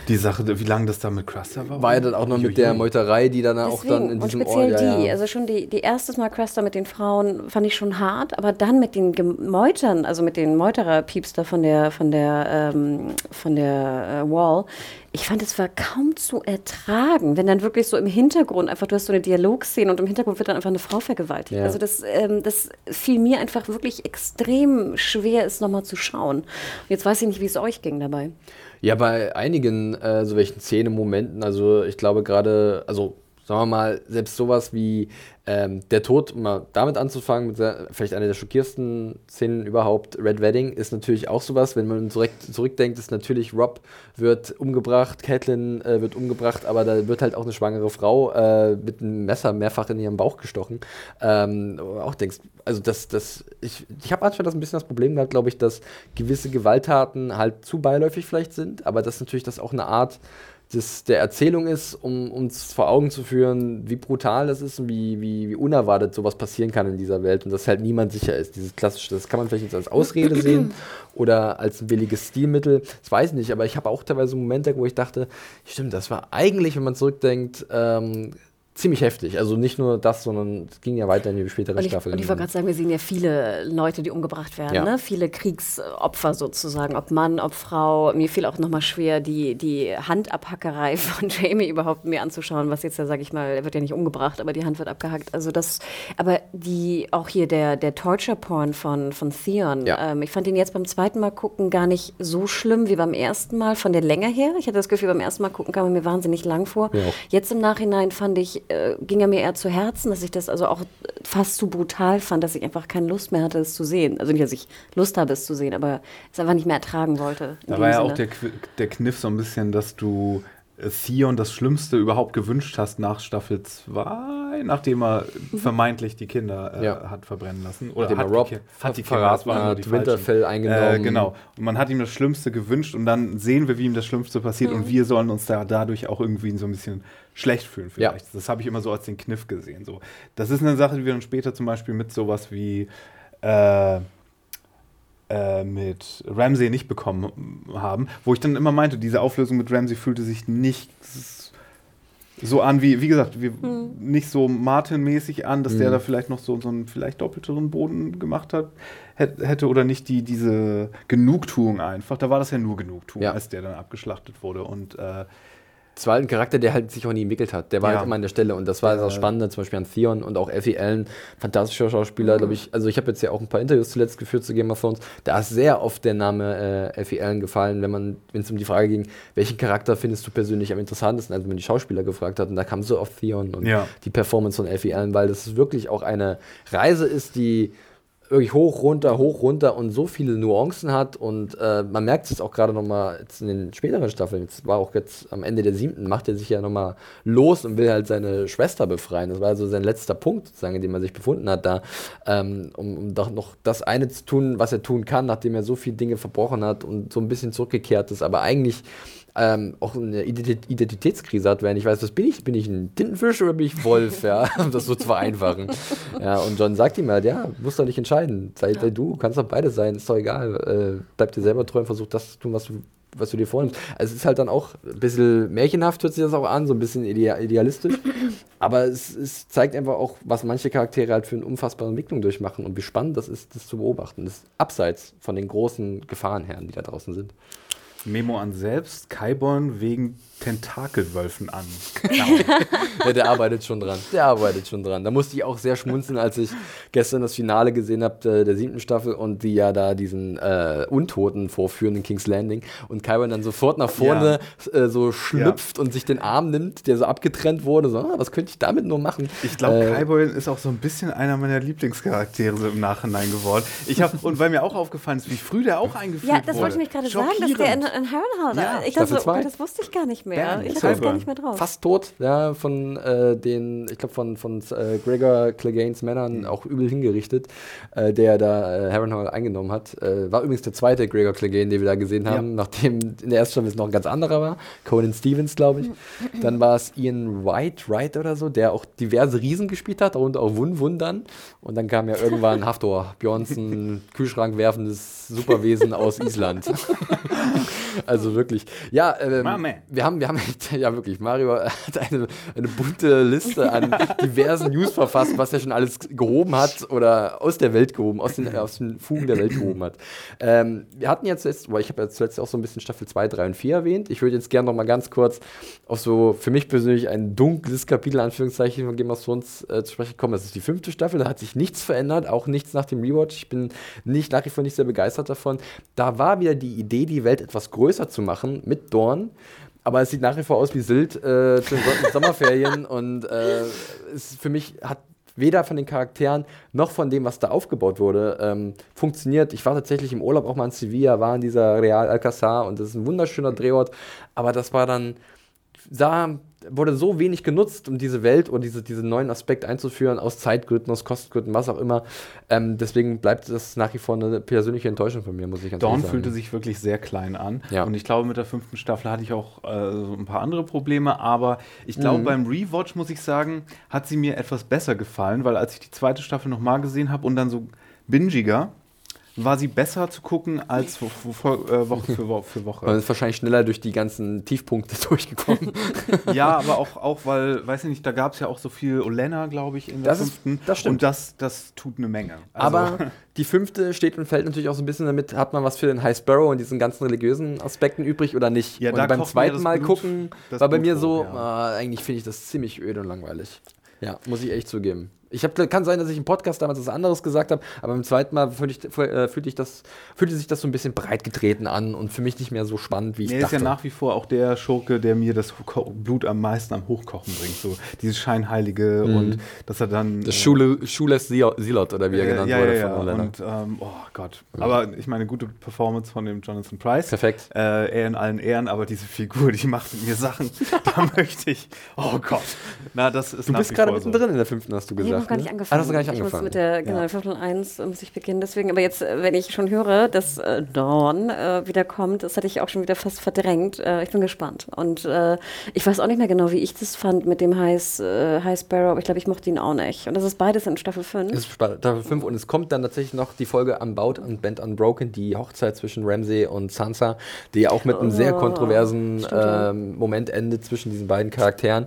Die Sache, wie lange das da mit Cruster war. War ja dann auch noch mit der Meuterei, die dann auch dann in und diesem speziell Ort. ja, die, ja. also schon die, die erste Mal Craster mit den Frauen fand ich schon hart, aber dann mit den Meutern, also mit den Meuterer-Pieps da von der, von der, ähm, von der äh, Wall, ich fand, es war kaum zu ertragen, wenn dann wirklich so im Hintergrund einfach, du hast so eine Dialogszene und im Hintergrund wird dann einfach eine Frau vergewaltigt. Ja. Also das, ähm, das fiel mir einfach wirklich extrem schwer, es nochmal zu schauen. Und jetzt weiß ich nicht, wie es euch ging dabei. Ja, bei einigen äh, so welchen Szenemomenten, also ich glaube gerade, also sagen wir mal, selbst sowas wie ähm, der Tod, um mal damit anzufangen, mit der, vielleicht eine der schockierendsten Szenen überhaupt, Red Wedding, ist natürlich auch sowas, wenn man zurück, zurückdenkt, ist natürlich Rob wird umgebracht, Catelyn äh, wird umgebracht, aber da wird halt auch eine schwangere Frau äh, mit einem Messer mehrfach in ihren Bauch gestochen. Ähm, auch denkst, also das, das, ich, ich habe manchmal das ein bisschen das Problem gehabt, glaube ich, dass gewisse Gewalttaten halt zu beiläufig vielleicht sind, aber dass natürlich das auch eine Art des, der Erzählung ist, um uns vor Augen zu führen, wie brutal das ist und wie, wie, wie unerwartet sowas passieren kann in dieser Welt und dass halt niemand sicher ist. Dieses klassische, das kann man vielleicht jetzt als Ausrede sehen oder als ein billiges Stilmittel, das weiß ich nicht, aber ich habe auch teilweise Momente, wo ich dachte, stimmt, das war eigentlich, wenn man zurückdenkt, ähm, ziemlich heftig. Also nicht nur das, sondern es ging ja weiter in die spätere Und ich, Staffel. und ich wollte gerade sagen, wir sehen ja viele Leute, die umgebracht werden, Ja. ne? viele Kriegsopfer sozusagen, ob Mann, ob Frau. Mir fiel auch nochmal schwer, die, die Handabhackerei von Jamie überhaupt mir anzuschauen, was jetzt ja, sag ich mal, er wird ja nicht umgebracht, aber die Hand wird abgehackt. Also das, aber die, auch hier der, der Torture-Porn von, von Theon, Ja. ähm, ich fand ihn jetzt beim zweiten Mal gucken gar nicht so schlimm wie beim ersten Mal, von der Länge her. Ich hatte das Gefühl, beim ersten Mal gucken kam er mir wahnsinnig lang vor. Auch. Jetzt im Nachhinein fand ich tatsächlich äh, ging er mir eher zu Herzen, dass ich das also auch fast zu brutal fand, dass ich einfach keine Lust mehr hatte, es zu sehen. Also nicht, dass ich Lust habe, es zu sehen, aber es einfach nicht mehr ertragen wollte. Da war ja Sinne. auch der, der Kniff so ein bisschen, dass du Theon das Schlimmste überhaupt gewünscht hast nach Staffel 2, nachdem er mhm. vermeintlich die Kinder äh, ja. hat verbrennen lassen. Oder hat, Rob die, hat die verraten, Kinder, hat Winterfell eingenommen. Äh, genau. Und man hat ihm das Schlimmste gewünscht und dann sehen wir, wie ihm das Schlimmste passiert mhm. und wir sollen uns da dadurch auch irgendwie so ein bisschen schlecht fühlen vielleicht. Ja. Das habe ich immer so als den Kniff gesehen. So. Das ist eine Sache, die wir dann später zum Beispiel mit sowas wie äh, äh, mit Ramsey nicht bekommen haben, wo ich dann immer meinte, diese Auflösung mit Ramsey fühlte sich nicht so an wie, wie gesagt, wie, hm. nicht so Martin-mäßig an, dass hm. der da vielleicht noch so, so einen vielleicht doppelteren Boden gemacht hat, hätte oder nicht die, diese Genugtuung einfach. Da war das ja nur Genugtuung, ja. als der dann abgeschlachtet wurde. Und äh, es war ein Charakter, der halt sich auch nie entwickelt hat. Der war halt ja. halt immer an der Stelle und das war das Spannende, zum Beispiel an Theon und auch Effie Allen, fantastischer Schauspieler, mhm. glaube ich. Also ich habe jetzt ja auch ein paar Interviews zuletzt geführt zu Game of Thrones. Da ist sehr oft der Name äh, Effie Allen gefallen, wenn man, wenn es um die Frage ging, welchen Charakter findest du persönlich am interessantesten, also wenn man die Schauspieler gefragt hat und da kam so oft Theon und ja. die Performance von Effie Allen, weil das wirklich auch eine Reise ist, die wirklich hoch, runter, hoch, runter und so viele Nuancen hat. Und äh, man merkt es auch gerade nochmal jetzt in den späteren Staffeln. Jetzt war auch jetzt am Ende der siebten, macht er sich ja nochmal los und will halt seine Schwester befreien. Das war also sein letzter Punkt, sozusagen, in dem er sich befunden hat, da, ähm, um, um doch noch das eine zu tun, was er tun kann, nachdem er so viele Dinge verbrochen hat und so ein bisschen zurückgekehrt ist. Aber eigentlich ähm, auch eine Identitätskrise hat, wenn ich weiß, was bin ich? Bin ich ein Tintenfisch oder bin ich Wolf? Ja, um das so zu vereinfachen. Ja, und John sagt ihm halt, ja, musst doch nicht entscheiden. Sei, sei du, kannst doch beide sein, ist doch egal. Äh, bleib dir selber treu und versuch das zu tun, was du, was du dir vornimmst. Also es ist halt dann auch ein bisschen märchenhaft, hört sich das auch an, so ein bisschen idealistisch. Aber es, es zeigt einfach auch, was manche Charaktere halt für eine unfassbare Entwicklung durchmachen und wie spannend das ist, das zu beobachten. Das ist abseits von den großen Gefahrenherren, die da draußen sind. Memo an selbst, Kaiborn wegen Tentakelwölfen an. ja, der arbeitet schon dran. Der arbeitet schon dran. Da musste ich auch sehr schmunzeln, als ich gestern das Finale gesehen habe der, der siebten Staffel und die ja da diesen äh, Untoten vorführen in King's Landing und Kyron dann sofort nach vorne ja. äh, so schlüpft ja. und sich den Arm nimmt, der so abgetrennt wurde. So, ah, was könnte ich damit nur machen? Ich glaube, äh, Kyron ist auch so ein bisschen einer meiner Lieblingscharaktere so im Nachhinein geworden. Ich hab, und weil mir auch aufgefallen ist, wie früh der auch eingeführt wurde. Ja, das wollte ich mich gerade sagen, dass der in, in Harrenhal ja. Ich dachte, so, oh, das wusste ich gar nicht mehr mehr. ich habe gar nicht mehr drauf. Fast tot, ja, von äh, den, ich glaube, von, von äh, Gregor Cleganes Männern mhm. auch übel hingerichtet, äh, der da äh, Harrenhal eingenommen hat. Äh, war übrigens der zweite Gregor Clegane, den wir da gesehen haben, ja. nachdem in der ersten Staffel es noch ein ganz anderer war. Conan Stevens, glaube ich. Dann war es Ian White, Wright oder so, der auch diverse Riesen gespielt hat, darunter auch Wun Wun dann. Und dann kam ja irgendwann Haftor, Björnsen, Kühlschrank werfendes Superwesen aus Island. also wirklich. Ja, ähm, wir haben, wir haben ja wirklich, Mario hat eine, eine bunte Liste an diversen News verfasst, was er schon alles gehoben hat oder aus der Welt gehoben, aus den, aus den Fugen der Welt gehoben hat. Ähm, wir hatten jetzt, jetzt weil ich habe jetzt zuletzt auch so ein bisschen Staffel 2, 3 und 4 erwähnt. Ich würde jetzt gerne noch mal ganz kurz auf so für mich persönlich ein dunkles Kapitel, Anführungszeichen, von Game of Thrones äh, zu sprechen kommen. Das ist die fünfte Staffel, da hat sich nichts verändert, auch nichts nach dem Rewatch. Ich bin nicht nach wie vor nicht sehr begeistert davon. Da war wieder die Idee, die Welt etwas größer zu machen mit Dorn. Aber es sieht nach wie vor aus wie Sylt äh, zu den Sommerferien und äh, es für mich hat weder von den Charakteren noch von dem, was da aufgebaut wurde, ähm, funktioniert. Ich war tatsächlich im Urlaub auch mal in Sevilla, war in dieser Real Alcázar und das ist ein wunderschöner Drehort, aber das war dann, sah wurde so wenig genutzt, um diese Welt oder diese, diesen neuen Aspekt einzuführen, aus Zeitgründen, aus Kostengründen, was auch immer. Ähm, deswegen bleibt das nach wie vor eine persönliche Enttäuschung von mir, muss ich ganz Dawn ehrlich sagen. fühlte sich wirklich sehr klein an. Ja. Und ich glaube, mit der fünften Staffel hatte ich auch äh, so ein paar andere Probleme. Aber ich glaube, mhm. beim Rewatch, muss ich sagen, hat sie mir etwas besser gefallen, weil als ich die zweite Staffel nochmal gesehen habe und dann so bingiger, war sie besser zu gucken als äh, Woche für Woche. Für Woche. Man ist wahrscheinlich schneller durch die ganzen Tiefpunkte durchgekommen. ja, aber auch, auch weil, weiß ich nicht, da gab es ja auch so viel Olena, glaube ich, in der das fünften. Ist, das stimmt. Und das, das tut eine Menge. Also aber die fünfte steht und fällt natürlich auch so ein bisschen damit, hat man was für den High Sparrow und diesen ganzen religiösen Aspekten übrig oder nicht? Ja, und beim zweiten Mal Blut, gucken war bei mir so, ja. äh, eigentlich finde ich das ziemlich öde und langweilig. Ja, muss ich echt zugeben. Ich hab, kann sein, dass ich im Podcast damals was anderes gesagt habe, aber beim zweiten Mal fühlte, ich, äh, fühlte, ich das, fühlte sich das so ein bisschen breit getreten an und für mich nicht mehr so spannend, wie ich er dachte. Er ist ja nach wie vor auch der Schurke, der mir das Blut am meisten am Hochkochen bringt. So dieses Scheinheilige mhm. und dass er dann. Das äh, Schule, Schules Silot oder wie er genannt ja, wurde ja, von ja. Und ähm, oh Gott. Aber ich meine, gute Performance von dem Jonathan Price. Perfekt. Äh, er in allen Ehren, aber diese Figur, die macht mit mir Sachen, da möchte ich. Oh Gott. Na, das ist Du bist gerade mittendrin in der fünften, hast du gesagt. Habe gar nicht angefangen. Ah, hast du gar nicht angefangen. Ich muss mit der, genau, ja. Viertel 1 muss ich beginnen. Deswegen, aber jetzt, äh, wenn ich schon höre, dass äh, Dawn äh, wieder kommt, das hatte ich auch schon wieder fast verdrängt. Äh, ich bin gespannt. Und äh, ich weiß auch nicht mehr genau, wie ich das fand mit dem High, äh, High Sparrow, aber ich glaube, ich mochte ihn auch nicht. Und das ist beides in Staffel 5. Das ist Staffel 5 und es kommt dann tatsächlich noch die Folge Unbound und Band Unbroken, die Hochzeit zwischen Ramsey und Sansa, die auch mit einem oh, sehr kontroversen ähm, Moment endet zwischen diesen beiden Charakteren.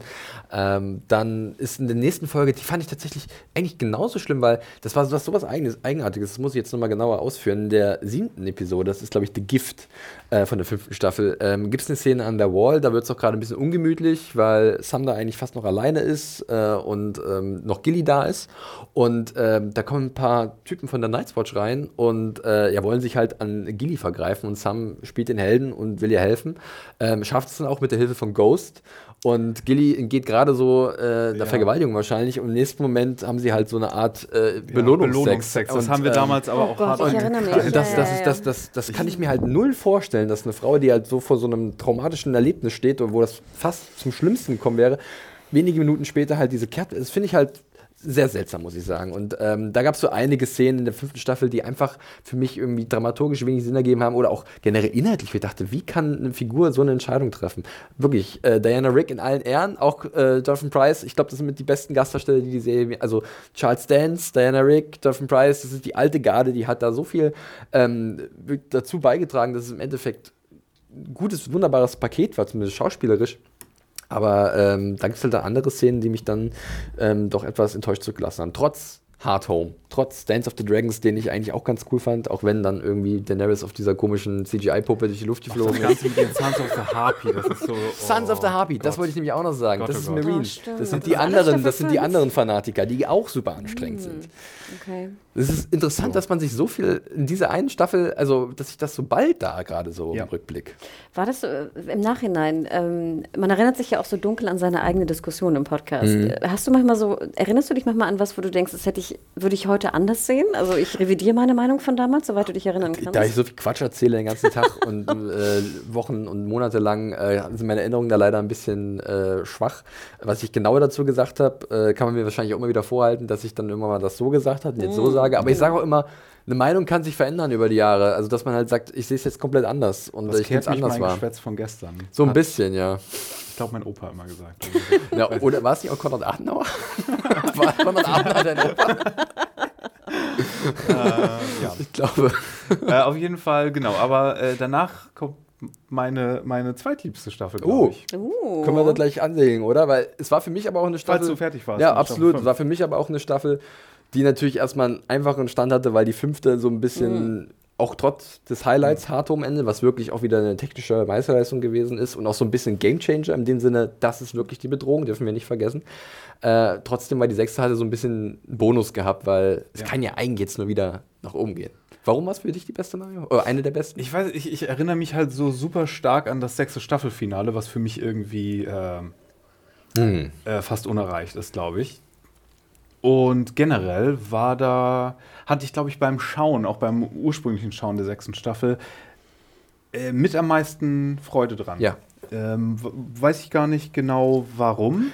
Ähm, dann ist in der nächsten Folge, die fand ich tatsächlich eigentlich genauso schlimm, weil das war sowas, sowas Eigenes, Eigenartiges. Das muss ich jetzt nochmal genauer ausführen. In der siebten Episode, das ist glaube ich The Gift äh, von der fünften Staffel, ähm, gibt es eine Szene an der Wall, da wird es auch gerade ein bisschen ungemütlich, weil Sam da eigentlich fast noch alleine ist äh, und ähm, noch Gilly da ist. Und ähm, da kommen ein paar Typen von der Night's Watch rein und äh, ja, wollen sich halt an Gilly vergreifen und Sam spielt den Helden und will ihr helfen. Ähm, schafft es dann auch mit der Hilfe von Ghost und Gilly geht gerade so äh, der ja. Vergewaltigung wahrscheinlich und im nächsten Moment haben sie halt so eine Art äh, Belohnungsex. Ja, Belohnungsex. Das und, haben wir ähm, damals aber oh auch Gott, ich erinnere mich. Das, das, das, das, das kann ich mir halt null vorstellen, dass eine Frau, die halt so vor so einem traumatischen Erlebnis steht und wo das fast zum Schlimmsten gekommen wäre, wenige Minuten später halt diese Kette, das finde ich halt sehr seltsam, muss ich sagen. Und ähm, da gab es so einige Szenen in der fünften Staffel, die einfach für mich irgendwie dramaturgisch wenig Sinn ergeben haben oder auch generell inhaltlich. Ich dachte, wie kann eine Figur so eine Entscheidung treffen? Wirklich, äh, Diana Rick in allen Ehren, auch äh, Jonathan Price, ich glaube, das sind mit die besten Gastdarsteller, die die Serie, also Charles Dance, Diana Rick, Jonathan Price, das ist die alte Garde, die hat da so viel ähm, dazu beigetragen, dass es im Endeffekt ein gutes, wunderbares Paket war, zumindest schauspielerisch. Aber ähm, da gibt es halt andere Szenen, die mich dann ähm, doch etwas enttäuscht zurückgelassen haben. Trotz Hard Home. Trotz Dance of the Dragons, den ich eigentlich auch ganz cool fand, auch wenn dann irgendwie Daenerys auf dieser komischen CGI-Puppe durch die Luft geflogen ist. mit den Sons of the Harpy, das ist so. Oh, Sons of the Harpy, Gott. das wollte ich nämlich auch noch sagen. Gott, das ist oh Marine. Oh, das sind die anderen, das sind die anderen Fanatiker, die auch super anstrengend hm. sind. Okay. Es ist interessant, so. dass man sich so viel in dieser einen Staffel, also dass sich das so bald da gerade so ja. im Rückblick. War das so äh, im Nachhinein? Ähm, man erinnert sich ja auch so dunkel an seine eigene Diskussion im Podcast. Mhm. Hast du manchmal so, erinnerst du dich manchmal an was, wo du denkst, das hätte ich, würde ich heute anders sehen? Also ich revidiere meine Meinung von damals, soweit du dich erinnern kannst. Da ich so viel Quatsch erzähle den ganzen Tag und äh, Wochen und Monate lang äh, sind meine Erinnerungen da leider ein bisschen äh, schwach. Was ich genauer dazu gesagt habe, äh, kann man mir wahrscheinlich auch immer wieder vorhalten, dass ich dann irgendwann mal das so gesagt habe und jetzt mhm. so sage. Aber ich sage auch immer, eine Meinung kann sich verändern über die Jahre. Also, dass man halt sagt, ich sehe es jetzt komplett anders und das ich kehrt es anders mein war. Geschwätz von gestern. So ein bisschen, ja. Ich glaube, mein Opa hat immer gesagt. ja, oder war es nicht auch Konrad Adenauer? war Konrad Adenauer dein Opa? äh, ja. Ich glaube. Äh, auf jeden Fall, genau. Aber äh, danach kommt meine, meine zweitliebste Staffel, glaube ich. Uh. Können wir das gleich ansehen, oder? Weil es war für mich aber auch eine Staffel. Falls du fertig warst. Ja, absolut. Es war für mich aber auch eine Staffel, die natürlich erstmal einen einfachen Stand hatte, weil die fünfte so ein bisschen. Mhm auch trotz des Highlights hart am Ende, was wirklich auch wieder eine technische Meisterleistung gewesen ist und auch so ein bisschen Gamechanger in dem Sinne, das ist wirklich die Bedrohung, dürfen wir nicht vergessen. Äh, trotzdem war die sechste hatte so ein bisschen Bonus gehabt, weil es kann ja eigentlich jetzt nur wieder nach oben gehen. Warum war es für dich die beste Mario? Oder eine der besten? Ich weiß, ich, ich, erinnere mich halt so super stark an das sechste Staffelfinale, was für mich irgendwie äh, hm. äh, fast unerreicht ist, glaube ich. Und generell war da, hatte ich, glaube ich, beim Schauen, auch beim ursprünglichen Schauen der sechsten Staffel, äh, mit am meisten Freude dran. Ja. Ähm, weiß ich gar nicht genau warum.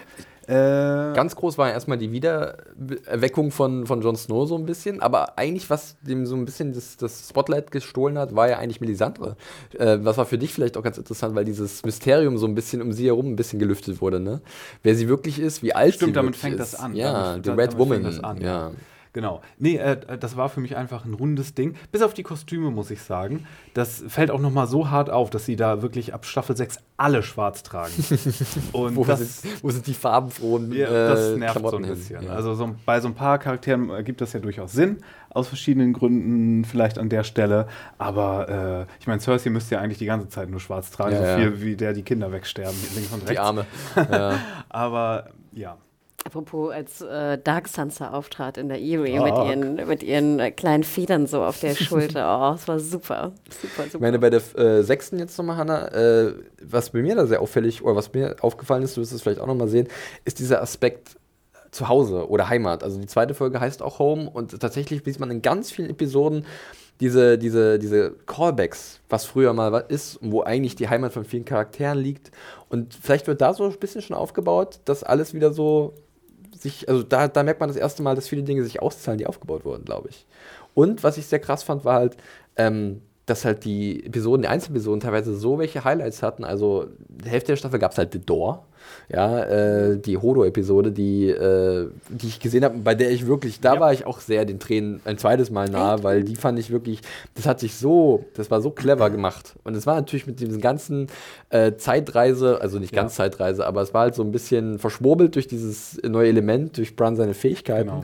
Äh, Ganz groß war erstmal die Wiedererweckung von, von Jon Snow so ein bisschen, aber eigentlich, was dem so ein bisschen das, das Spotlight gestohlen hat, war ja eigentlich Melisandre. Äh, was war für dich vielleicht auch ganz interessant, weil dieses Mysterium so ein bisschen um sie herum ein bisschen gelüftet wurde, ne? Wer sie wirklich ist, wie alt Stimmt, sie damit fängt ist. das an. Ja, The Red Woman. An, ja. Genau. Nee, äh, das war für mich einfach ein rundes Ding. Bis auf die Kostüme, muss ich sagen. Das fällt auch noch mal so hart auf, dass sie da wirklich ab Staffel 6 alle schwarz tragen. Und wo, das, sind, wo sind die farbenfrohen ja, Das äh, nervt Klamotten so ein bisschen. Ja. Also so, bei so ein paar Charakteren ergibt das ja durchaus Sinn. Aus verschiedenen Gründen vielleicht an der Stelle. Aber äh, ich meine, Cersei müsste ja eigentlich die ganze Zeit nur schwarz tragen. Ja, so viel, wie der die Kinder wegsterben. Links und rechts. Die Arme. Aber ja. Apropos, als äh, Dark Sansa auftrat in der Eerie Dark. mit ihren, mit ihren äh, kleinen Federn so auf der Schulter. Oh, es war super. Super, super. Ich meine, bei der äh, sechsten jetzt nochmal, Hannah, äh, was bei mir da sehr auffällig, oder was mir aufgefallen ist, du wirst es vielleicht auch nochmal sehen, ist dieser Aspekt zu Hause oder Heimat. Also die zweite Folge heißt auch Home und tatsächlich sieht man in ganz vielen Episoden diese, diese, diese Callbacks, was früher mal ist, wo eigentlich die Heimat von vielen Charakteren liegt. Und vielleicht wird da so ein bisschen schon aufgebaut, dass alles wieder so sich, also da, da merkt man das erste Mal, dass viele Dinge sich auszahlen, die aufgebaut wurden, glaube ich. Und was ich sehr krass fand, war halt, ähm, dass halt die Episoden, die Einzelepisoden teilweise so welche Highlights hatten. Also die Hälfte der Staffel gab es halt The Door, ja, äh, die Hodo-Episode, die, äh, die ich gesehen habe, bei der ich wirklich, da Ja. war ich auch sehr den Tränen ein zweites Mal nahe, weil die fand ich wirklich, das hat sich so, das war so clever gemacht. Und es war natürlich mit diesem ganzen äh, Zeitreise, also nicht ganz Zeitreise, aber es war halt so ein bisschen verschwurbelt durch dieses neue Element, durch Bran seine Fähigkeiten. Genau.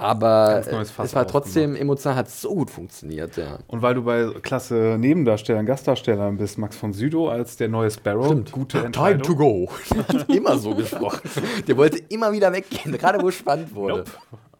Aber äh, es war trotzdem emotional, hat so gut funktioniert, ja. Und weil du bei klasse Nebendarstellern, Gastdarstellern bist, Max von Sydow als der neue Sparrow. Gute Entscheidung. Time to go. Der hat immer so gesprochen. Der wollte immer wieder weggehen, gerade wo es spannend wurde. Nope.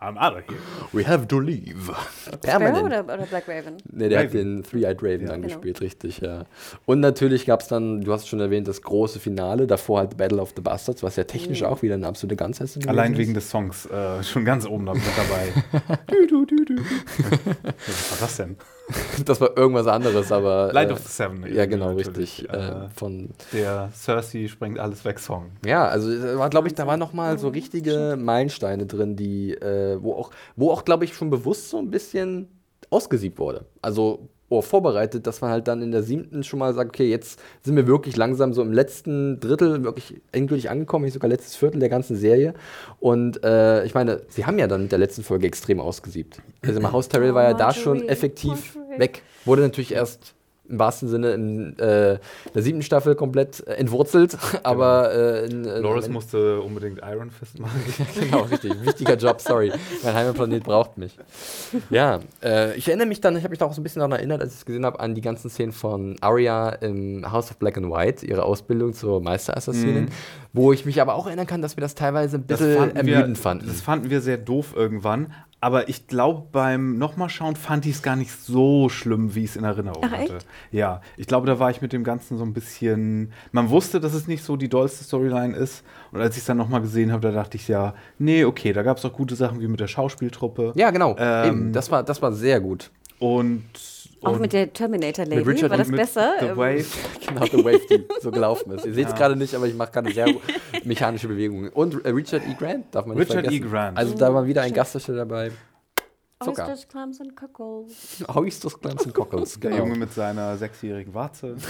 I'm out of here. We have to leave. Sparrow Permanent. oder, oder Black Raven? Nee, der hat Raven. den Three-Eyed Raven Ja. dann Genau. gespielt, richtig, ja. Und natürlich gab es dann, du hast schon erwähnt, das große Finale, davor halt Battle of the Bastards, was ja technisch auch wieder eine absolute Ganzheit gewesen Allein ist. wegen des Songs äh, schon ganz oben mit dabei. du, du, du, du. Was war das denn? Das war irgendwas anderes, aber. Light äh, of the Seven. Ja, genau, richtig. Äh, Äh, von der Cersei sprengt alles weg Song. Ja, also war, glaube ich, da waren noch mal so richtige Meilensteine drin, die, äh, wo auch, wo auch, glaube ich, schon bewusst so ein bisschen ausgesiebt wurde. Also oh, vorbereitet, dass man halt dann in der siebten schon mal sagt, okay, jetzt sind wir wirklich langsam so im letzten Drittel wirklich endgültig angekommen, nicht sogar letztes Viertel der ganzen Serie. Und äh, ich meine, sie haben ja dann mit der letzten Folge extrem ausgesiebt. Also Haus Tyrell war ja da schon effektiv weg. Wurde natürlich erst im wahrsten Sinne in äh, der siebten Staffel komplett äh, entwurzelt, aber äh, in, in, Loris musste unbedingt Iron Fist machen. genau, richtig. Wichtiger Job, sorry. Mein Heimatplanet braucht mich. Ja, äh, ich erinnere mich dann, ich habe mich da auch so ein bisschen daran erinnert, als ich es gesehen habe, an die ganzen Szenen von Arya im House of Black and White, ihre Ausbildung zur Meisterassassinin, wo ich mich aber auch erinnern kann, dass wir das teilweise ein bisschen fanden, wir, ermüdend fanden. das fanden wir sehr doof irgendwann. Aber ich glaube, beim nochmal schauen fand ich es gar nicht so schlimm, wie ich es in Erinnerung Ach, hatte. echt? Ja, ich glaube, da war ich mit dem Ganzen so ein bisschen. Man wusste, dass es nicht so die dollste Storyline ist. Und als ich es dann nochmal gesehen habe, da dachte ich ja, nee, okay, da gab es auch gute Sachen wie mit der Schauspieltruppe. ja, genau. Ähm, eben, das, war, das war sehr gut. Und. Auch und mit der Terminator-Lady. Richard War das besser? The Ähm, Wave. Genau, The Wave, die so gelaufen ist. Ihr seht es gerade nicht, aber ich mache gerade sehr mechanische Bewegungen. Und äh, Richard E. Grant darf man nicht Richard E. vergessen. Grant. Also da war wieder ein Gastdarsteller dabei. Zucker. Oysters, Clams and Cockles. Oysters, Clams and Cockles, Der genau. Junge mit seiner sechsjährigen Warze.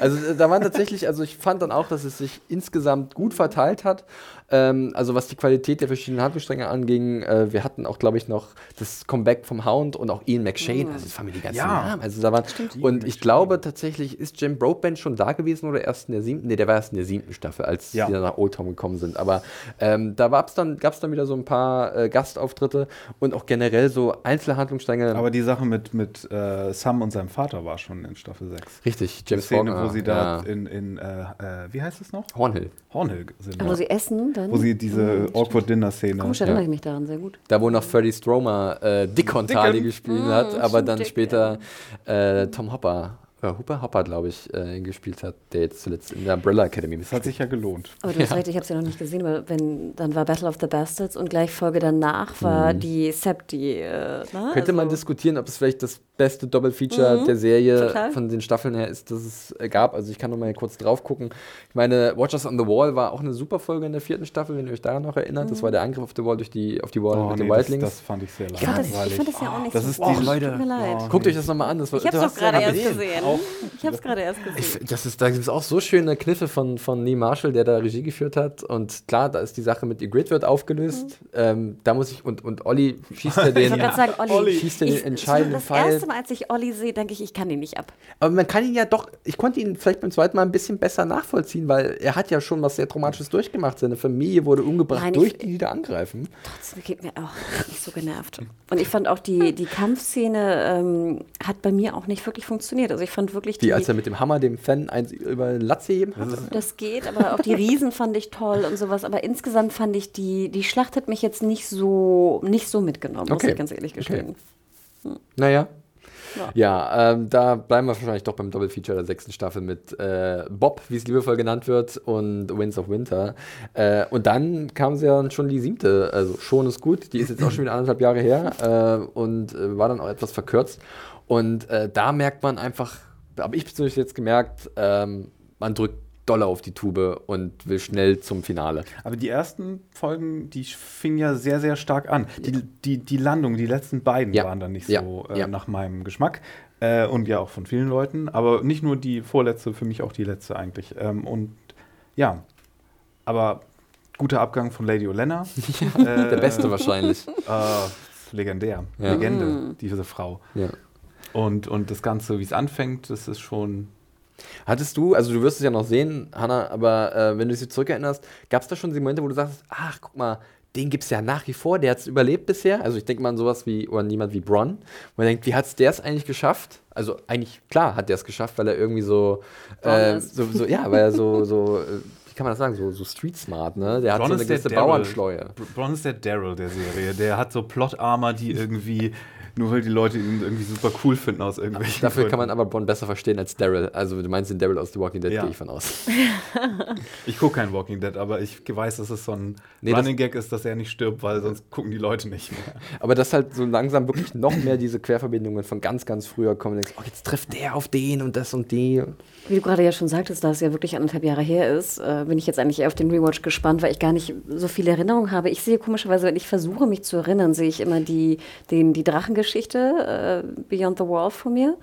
Also äh, da waren tatsächlich, also ich fand dann auch, dass es sich insgesamt gut verteilt hat. Ähm, also was die Qualität der verschiedenen Handlungsstränge anging, äh, wir hatten auch, glaube ich, noch das Comeback vom Hound und auch Ian McShane. Also das fangen mir die ganzen Ja. Namen. Also da waren, und ich glaube tatsächlich, ist Jim Broadbent schon da gewesen oder erst in der siebten? Nee, der war erst in der siebten Staffel, als Ja. die dann nach Old Town gekommen sind. Aber ähm, da dann, gab's dann wieder so ein paar äh, Gastauftritte und auch generell so einzelne Handlungsstränge. Aber die Sache mit, mit äh, Sam und seinem Vater war schon in Staffel 6. Richtig, James Faulkner, wo sie da ja. in, in äh, äh, wie heißt es noch? Hornhill. Hornhill sind. Wo ja. sie essen dann? Wo sie diese awkward Dinner-Szene. Komisch erinnere ich mich daran sehr gut. Da wo noch Freddie Stromer äh, Dickon Tali Dickon. gespielt hat, aber dann Dick, später äh, Tom Hopper, äh, Hopper, Hopper glaube ich, äh, gespielt hat, der jetzt zuletzt in der Umbrella Academy Das hat sich ja gelohnt. Aber du hast recht, ich habe es ja noch nicht gesehen, weil wenn, dann war Battle of the Bastards und gleich Folge danach war die Septi. Äh, na, Mhm. Könnte man also- diskutieren, ob es vielleicht das beste Doppelfeature Mhm, der Serie total. von den Staffeln her ist, das es äh, gab. Also ich kann noch mal kurz drauf gucken. Ich meine, Watchers on the Wall war auch eine super Folge in der vierten Staffel, wenn ihr euch daran noch erinnert. Das war der Angriff auf die Wall durch die, auf die Wall Oh, mit nee, den das, Wildlings. das fand ich sehr Ich fand, das, ich langweilig. fand das ja auch nicht Das so ist die- Tut Leute. mir leid. Oh. Guckt euch das nochmal an. Das war, Ich habe du es hast doch gerade ja erst gesehen. gesehen. Ich habe es gerade erst gesehen. das ist, da gibt es auch so schöne Kniffe von, von Neil Marshall, der da Regie geführt hat. Und klar, da ist die Sache mit Grid wird aufgelöst. Ähm, da muss ich, und, und Olli schießt ja Mhm. Ich den, gerade sagen, Olli, Olli. schießt ja den entscheidenden das Pfeil. Erste Mal, als ich Olli sehe, denke ich, ich kann ihn nicht ab. Aber man kann ihn ja doch, ich konnte ihn vielleicht beim zweiten Mal ein bisschen besser nachvollziehen, weil er hat ja schon was sehr Traumatisches durchgemacht. Seine Familie wurde umgebracht Nein, durch die, die da angreifen. Trotzdem geht mir auch nicht so genervt. Und ich fand auch die, die Kampfszene ähm, hat bei mir auch nicht wirklich funktioniert. Also ich fand wirklich Die, als er mit dem Hammer dem Fan eins über den Latz heben hat. Das geht, aber auch die Riesen fand ich toll und sowas. Aber insgesamt fand ich die, die Schlacht hat mich jetzt nicht so, nicht so mitgenommen, muss Okay. ich ganz ehrlich gestehen. Naja. Ja. Ja, ähm, da bleiben wir wahrscheinlich doch beim Doppelfeature der sechsten Staffel mit äh, Bob, wie es liebevoll genannt wird, und Winds of Winter. Äh, und dann kam sie ja schon die siebte, also schon ist gut, die ist jetzt auch schon wieder anderthalb Jahre her äh, und äh, war dann auch etwas verkürzt. Und äh, da merkt man einfach, habe ich persönlich jetzt gemerkt, ähm, man drückt doller auf die Tube und will schnell zum Finale. Aber die ersten Folgen, die fingen ja sehr, sehr stark an. Die, die, die Landung, die letzten beiden Ja. waren dann nicht Ja. so äh, Ja. nach meinem Geschmack. Äh, und ja, auch von vielen Leuten. Aber nicht nur die vorletzte, für mich auch die letzte eigentlich. Ähm, und ja, aber guter Abgang von Lady Olenna. Der beste wahrscheinlich. Äh, legendär. Ja. Legende, diese Frau. Ja. Und, und das Ganze, wie es anfängt, das ist schon. Hattest du, also du wirst es ja noch sehen, Hanna, aber äh, wenn du dich zurückerinnerst, gab es da schon die Momente, wo du sagst, ach, guck mal, den gibt es ja nach wie vor, der hat es überlebt bisher. Also ich denke mal an sowas wie, oder niemand wie Bronn, wo man denkt, wie hat es der es eigentlich geschafft? Also eigentlich, klar hat der es geschafft, weil er irgendwie so, äh, so, so, ja, weil er so, so, äh, wie kann man das sagen, so, so street smart, ne? Der hat Bronn so eine ist der gewisse. Bauernschleue. Br- Bronn ist der Daryl der Serie. Der hat so Plot-Armor, die irgendwie, nur weil die Leute ihn irgendwie super cool finden aus irgendwelchen Dafür kann man Gründen. aber Bronn besser verstehen als Daryl. Also du meinst den Daryl aus The Walking Dead, Ja. gehe ich von aus. Ich gucke kein Walking Dead, aber ich weiß, dass es so ein Nee, Running Gag ist, dass er nicht stirbt, weil sonst gucken die Leute nicht mehr. Aber dass halt so langsam wirklich noch mehr diese Querverbindungen von ganz, ganz früher kommen. Und denkst, oh, jetzt trifft der auf den und das und die. Wie du gerade ja schon sagtest, da es ja wirklich anderthalb Jahre her ist, äh, bin ich jetzt eigentlich eher auf den Rewatch gespannt, weil ich gar nicht so viele Erinnerungen habe. Ich sehe komischerweise, wenn ich versuche, mich zu erinnern, sehe ich immer die, den, die Drachengeschichte äh, Beyond the Wall vor mir.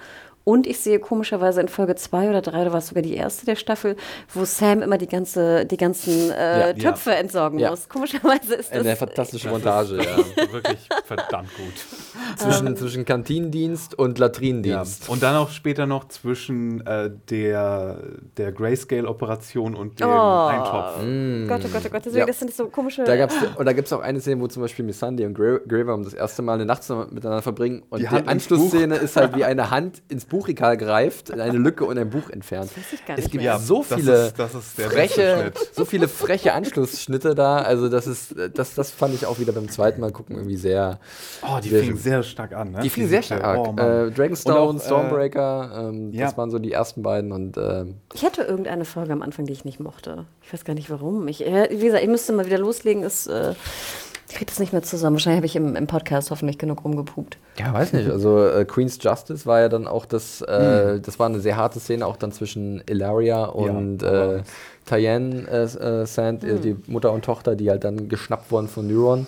Und ich sehe komischerweise in Folge zwei oder drei, oder war es sogar die erste der Staffel, wo Sam immer die, ganze, die ganzen äh, Ja. Töpfe entsorgen Ja. muss. Komischerweise ist das. Eine fantastische Montage, ja. Ja, wirklich verdammt gut. zwischen, zwischen Kantinendienst und Ja. Latrinendienst. Und dann auch später noch zwischen äh, der, der Grayscale-Operation und dem Oh. Eintopf. Gott, oh Gott, oh Gott. Deswegen, Ja. das sind so komische. Da gab's, und da gibt es auch eine Szene, wo zum Beispiel Missandei und Gra- Graver das erste Mal eine Nacht zusammen miteinander verbringen. Und Die die, Anschlussszene ist halt wie eine Hand ins Buchregal greift, in eine Lücke und ein Buch entfernt. weiß ich gar Es nicht gibt mehr. Ja, so das viele ist- das ist freche, so viele freche Anschlussschnitte da. Also das ist, das, das fand ich auch wieder beim zweiten Mal gucken irgendwie sehr. Oh, die Sehr fingen sehr stark an. Ne? Die fingen sehr stark. Oh, Mann. äh, Dragonstone, auch, äh, Stormbreaker, ähm, ja. das waren so die ersten beiden und ähm, Ich hatte irgendeine Folge am Anfang, die ich nicht mochte. Ich weiß gar nicht warum. Ich, äh, wie gesagt, ich müsste mal wieder loslegen. Ist, äh, ich kriege das nicht mehr zusammen. Wahrscheinlich habe ich im, im Podcast hoffentlich genug rumgepupt. Ja, weiß nicht. Also äh, Queen's Justice war ja dann auch das, äh, das war eine sehr harte Szene auch dann zwischen Ilaria und aber- äh, Tyann äh, äh, Sand, äh, die Mutter und Tochter, die halt dann geschnappt wurden von Neuron.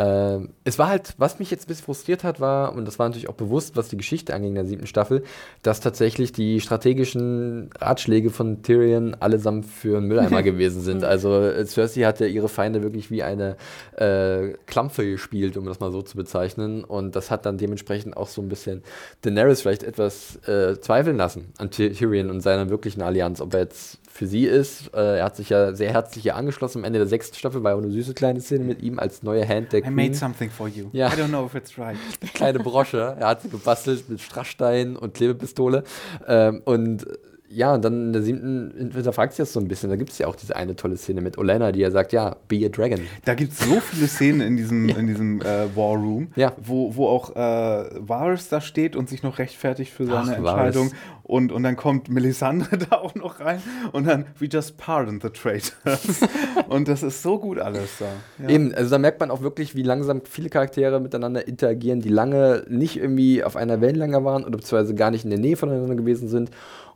Ähm, es war halt, was mich jetzt ein bisschen frustriert hat, war, und das war natürlich auch bewusst, was die Geschichte anging in der siebten Staffel, dass tatsächlich die strategischen Ratschläge von Tyrion allesamt für einen Mülleimer gewesen sind. Also äh, Cersei hat ja ihre Feinde wirklich wie eine äh, Klampfe gespielt, um das mal so zu bezeichnen. Und das hat dann dementsprechend auch so ein bisschen Daenerys vielleicht etwas äh, zweifeln lassen an Ty- Tyrion und seiner wirklichen Allianz, ob er jetzt für sie ist. Äh, er hat sich ja sehr herzlich hier angeschlossen. Am Ende der sechsten Staffel war ja auch eine süße kleine Szene mit ihm als neue Hand der I made Queen. something for you. Ja. I don't know if it's right. Kleine Brosche. Er hat sie gebastelt mit Strassstein und Klebepistole. Ähm, und ja, und dann in der siebten hinterfragt sich das so ein bisschen. Da gibt es ja auch diese eine tolle Szene mit Olenna, die ja sagt, ja, be a dragon. Da gibt es so viele Szenen in diesem, in diesem äh, War Room, Ja. wo, wo auch äh, Varys da steht und sich noch rechtfertigt für seine Ach, Entscheidung. Varys. Und, und dann kommt Melisandre da auch noch rein und dann, we just pardon the traitors. und das ist so gut alles da. Ja. Eben, also da merkt man auch wirklich, wie langsam viele Charaktere miteinander interagieren, die lange nicht irgendwie auf einer Wellenlänge waren oder beziehungsweise gar nicht in der Nähe voneinander gewesen sind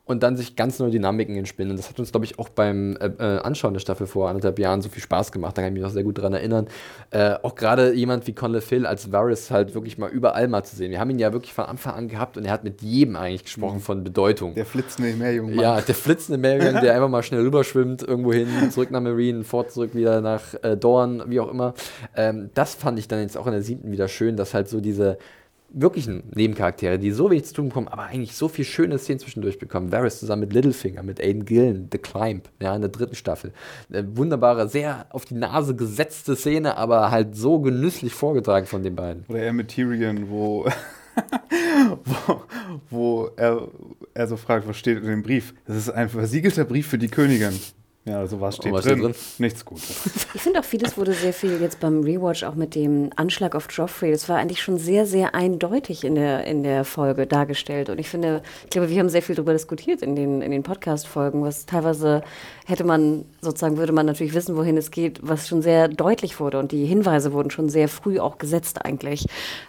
und dann sich ganz neue Dynamiken entspinnen. Und das hat uns, glaube ich, auch beim äh, äh, Anschauen der Staffel vor anderthalb Jahren so viel Spaß gemacht. Da kann ich mich noch sehr gut dran erinnern. Äh, auch gerade jemand wie Conley Phil als Varys halt wirklich mal überall mal zu sehen. Wir haben ihn ja wirklich von Anfang an gehabt und er hat mit jedem eigentlich gesprochen von Bedeutung. Der flitzende Meerjungmann. Ja, der flitzende Meerjung, der einfach mal schnell rüberschwimmt, irgendwo hin, zurück nach Marine, fort zurück wieder nach äh, Dorn, wie auch immer. Ähm, das fand ich dann jetzt auch in der siebten wieder schön, dass halt so diese wirklichen Nebencharaktere, die so wenig zu tun bekommen, aber eigentlich so viel schöne Szenen zwischendurch bekommen. Varys zusammen mit Littlefinger, mit Aiden Gillen, The Climb, ja, in der dritten Staffel. Eine wunderbare, sehr auf die Nase gesetzte Szene, aber halt so genüsslich vorgetragen von den beiden. Oder er mit Tyrion, wo, wo, wo er, er so fragt, was steht in dem Brief? Das ist ein versiegelter Brief für die Königin. Ja, so was steht, was drin. steht drin? Nichts Gutes. Ich finde auch vieles wurde sehr viel jetzt beim Rewatch auch mit dem Anschlag auf Joffrey. Das war eigentlich schon sehr, sehr eindeutig in der, in der Folge dargestellt. Und ich finde, ich glaube, wir haben sehr viel darüber diskutiert in den, in den Podcast-Folgen, was teilweise hätte man, sozusagen würde man natürlich wissen, wohin es geht, was schon sehr deutlich wurde. Und die Hinweise wurden schon sehr früh auch gesetzt eigentlich.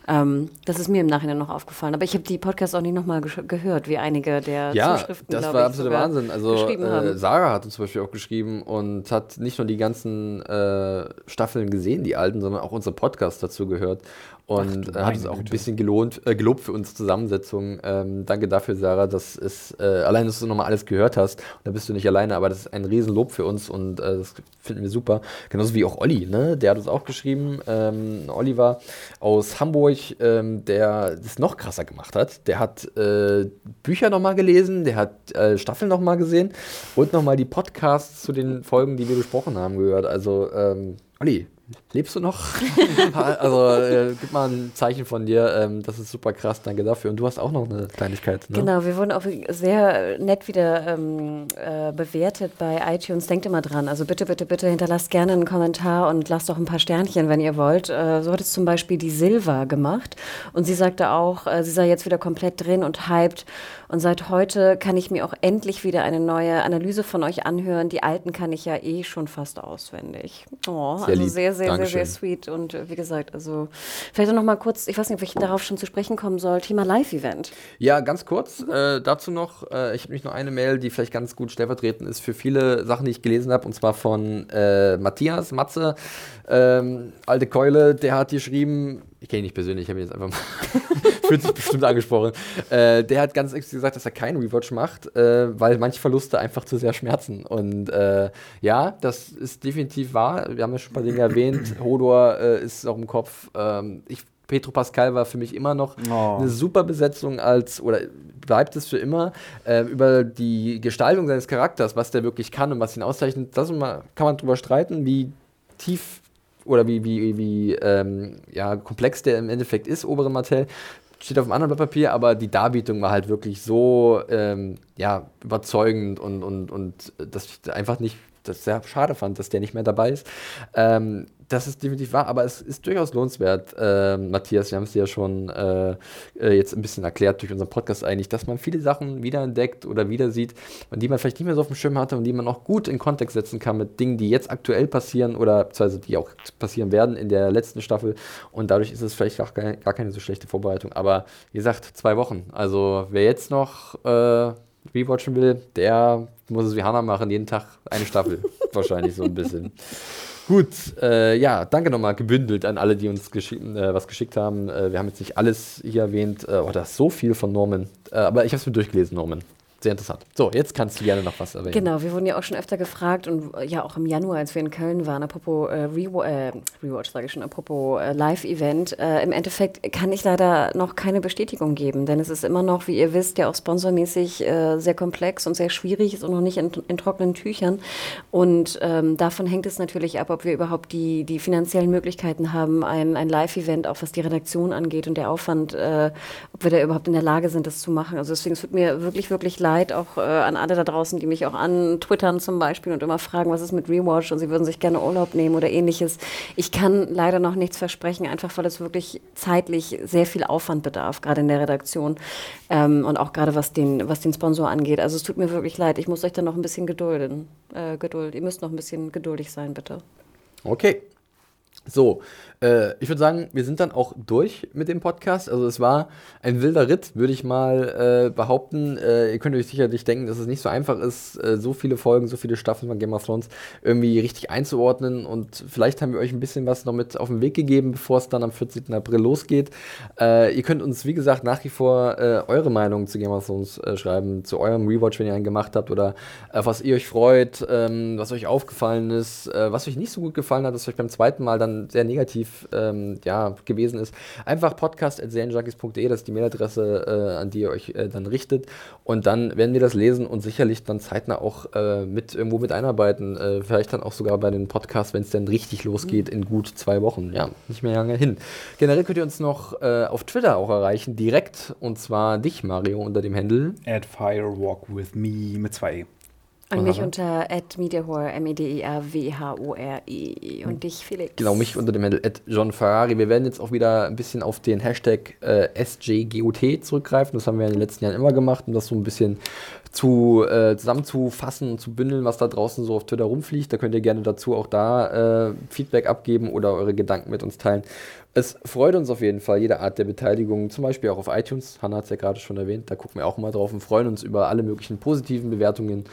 Ähm, das ist mir im Nachhinein noch aufgefallen. Aber ich habe die Podcasts auch nicht nochmal gehört, wie einige der Ja, Zuschriften, das war ich, absoluter Wahnsinn. Also äh, Sarah hat uns zum Beispiel auch geschrieben und hat nicht nur die ganzen äh, Staffeln gesehen, die alten, sondern auch unsere Podcasts dazu gehört. Und Ach äh, hat es auch ein bisschen gelohnt, äh, gelobt für unsere Zusammensetzung. Ähm, danke dafür, Sarah, dass es äh, allein, dass du nochmal alles gehört hast. Und da bist du nicht alleine, aber das ist ein Riesenlob für uns und äh, das finden wir super. Genauso wie auch Olli, ne? Der hat uns auch geschrieben. Ähm, Oliver aus Hamburg, ähm, der das noch krasser gemacht hat. Der hat äh, Bücher nochmal gelesen, der hat äh, Staffeln nochmal gesehen und nochmal die Podcasts zu den Folgen, die wir besprochen haben, gehört. Also, ähm, Olli, lebst du noch? also, äh, gib mal ein Zeichen von dir. Ähm, das ist super krass. Danke dafür. Und du hast auch noch eine Kleinigkeit. Ne? Genau, wir wurden auch sehr nett wieder ähm, äh, bewertet bei iTunes. Denkt immer dran. Also bitte, bitte, bitte hinterlasst gerne einen Kommentar und lasst auch ein paar Sternchen, wenn ihr wollt. Äh, so hat es zum Beispiel die Silva gemacht. Und sie sagte auch, äh, sie sei jetzt wieder komplett drin und hyped. Und seit heute kann ich mir auch endlich wieder eine neue Analyse von euch anhören. Die alten kann ich ja eh schon fast auswendig. Oh, Sehr also lieb. sehr, sehr, sehr, Dankeschön. sehr sweet. Und äh, wie gesagt, also vielleicht noch mal kurz, ich weiß nicht, ob ich darauf schon zu sprechen kommen soll, Thema Live-Event. Ja, ganz kurz äh, dazu noch. Äh, ich habe nicht nur eine Mail, die vielleicht ganz gut stellvertretend ist für viele Sachen, die ich gelesen habe, und zwar von äh, Matthias Matze, ähm, alte Keule, der hat geschrieben, ich kenne ihn nicht persönlich, ich habe ihn jetzt einfach mal, fühlt sich bestimmt angesprochen, äh, der hat ganz explizit gesagt, dass er keinen Rewatch macht, äh, weil manche Verluste einfach zu sehr schmerzen. Und äh, ja, das ist definitiv wahr. Wir haben ja schon ein paar Dinge erwähnt. Hodor äh, ist auch im Kopf. Ähm, ich Petro Pascal war für mich immer noch Oh. eine super Besetzung als, oder bleibt es für immer, äh, über die Gestaltung seines Charakters, was der wirklich kann und was ihn auszeichnet, das kann man drüber streiten, wie tief oder wie, wie, wie ähm, ja, komplex der im Endeffekt ist, Obere Martell. Steht auf einem anderen Blatt Papier, aber die Darbietung war halt wirklich so ähm, ja, überzeugend und, und, und dass ich einfach nicht, das sehr schade fand, dass der nicht mehr dabei ist. Ähm, das ist definitiv wahr, aber es ist durchaus lohnenswert, ähm, Matthias, wir haben es ja schon äh, äh, jetzt ein bisschen erklärt durch unseren Podcast eigentlich, dass man viele Sachen wiederentdeckt oder wieder sieht, die man vielleicht nicht mehr so auf dem Schirm hatte und die man auch gut in Kontext setzen kann mit Dingen, die jetzt aktuell passieren oder beziehungsweise die auch passieren werden in der letzten Staffel und dadurch ist es vielleicht gar keine, gar keine so schlechte Vorbereitung, aber wie gesagt, zwei Wochen, also wer jetzt noch äh, rewatchen will, der muss es wie Hannah machen, jeden Tag eine Staffel, wahrscheinlich so ein bisschen. Gut, äh, ja, danke nochmal gebündelt an alle, die uns geschick, äh, was geschickt haben. Äh, wir haben jetzt nicht alles hier erwähnt. Äh, oh, da ist so viel von Norman. Äh, aber ich habe es mir durchgelesen, Norman. Sehr interessant. So, jetzt kannst du gerne noch was erwähnen. Genau, wir wurden ja auch schon öfter gefragt und äh, ja auch im Januar, als wir in Köln waren, apropos äh, Rewa äh, Rewatch, sage ich schon, apropos äh, Live-Event. Äh, Im Endeffekt kann ich leider noch keine Bestätigung geben, denn es ist immer noch, wie ihr wisst, ja auch sponsormäßig äh, sehr komplex und sehr schwierig, ist auch noch nicht in, in trockenen Tüchern. Und ähm, davon hängt es natürlich ab, ob wir überhaupt die, die finanziellen Möglichkeiten haben, ein, ein Live-Event, auch was die Redaktion angeht und der Aufwand, ob wir da überhaupt in der Lage sind, das zu machen. Also deswegen, es tut mir wirklich, wirklich leid, auch äh, an alle da draußen, die mich auch antwittern zum Beispiel und immer fragen, was ist mit Rewatch und sie würden sich gerne Urlaub nehmen oder ähnliches. Ich kann leider noch nichts versprechen, einfach weil es wirklich zeitlich sehr viel Aufwand bedarf, gerade in der Redaktion ähm, und auch gerade was den, was den Sponsor angeht. Also es tut mir wirklich leid, ich muss euch da noch ein bisschen gedulden. Äh, Geduld. Ihr müsst noch ein bisschen geduldig sein, bitte. Okay. So, äh, ich würde sagen, wir sind dann auch durch mit dem Podcast. Also es war ein wilder Ritt, würde ich mal äh, behaupten. Äh, ihr könnt euch sicherlich denken, dass es nicht so einfach ist, äh, so viele Folgen, so viele Staffeln von Game of Thrones irgendwie richtig einzuordnen. Und vielleicht haben wir euch ein bisschen was noch mit auf den Weg gegeben, bevor es dann am 14. April losgeht. Äh, ihr könnt uns, wie gesagt, nach wie vor äh, eure Meinung zu Game of Thrones schreiben, zu eurem Rewatch, wenn ihr einen gemacht habt, oder auf was ihr euch freut, ähm, was euch aufgefallen ist, was euch nicht so gut gefallen hat, was euch beim zweiten Mal dann sehr negativ ähm, ja, gewesen ist, einfach podcast.serienjunkies.de, das ist die Mailadresse, äh, an die ihr euch äh, dann richtet. Und dann werden wir das lesen und sicherlich dann zeitnah auch äh, mit irgendwo mit einarbeiten. Äh, vielleicht dann auch sogar bei den Podcasts, wenn es dann richtig losgeht, in gut zwei Wochen. Ja, nicht mehr lange hin. Generell könnt ihr uns noch äh, auf Twitter auch erreichen, direkt. Und zwar dich, Mario, unter dem Handle. At firewalkwithme mit zwei E. Und mich unter @mediahore m e d e r w h o r und dich Felix. Genau, mich unter dem Handle John Ferrari. Wir werden jetzt auch wieder ein bisschen auf den Hashtag äh, SJGOT zurückgreifen. Das haben wir in den letzten Jahren immer gemacht, um das so ein bisschen zu, äh, zusammenzufassen und zu bündeln, was da draußen so auf Twitter rumfliegt. Da könnt ihr gerne dazu auch da äh, Feedback abgeben oder eure Gedanken mit uns teilen. Es freut uns auf jeden Fall, jede Art der Beteiligung, zum Beispiel auch auf iTunes. Hanna hat es ja gerade schon erwähnt, da gucken wir auch mal drauf und freuen uns über alle möglichen positiven Bewertungen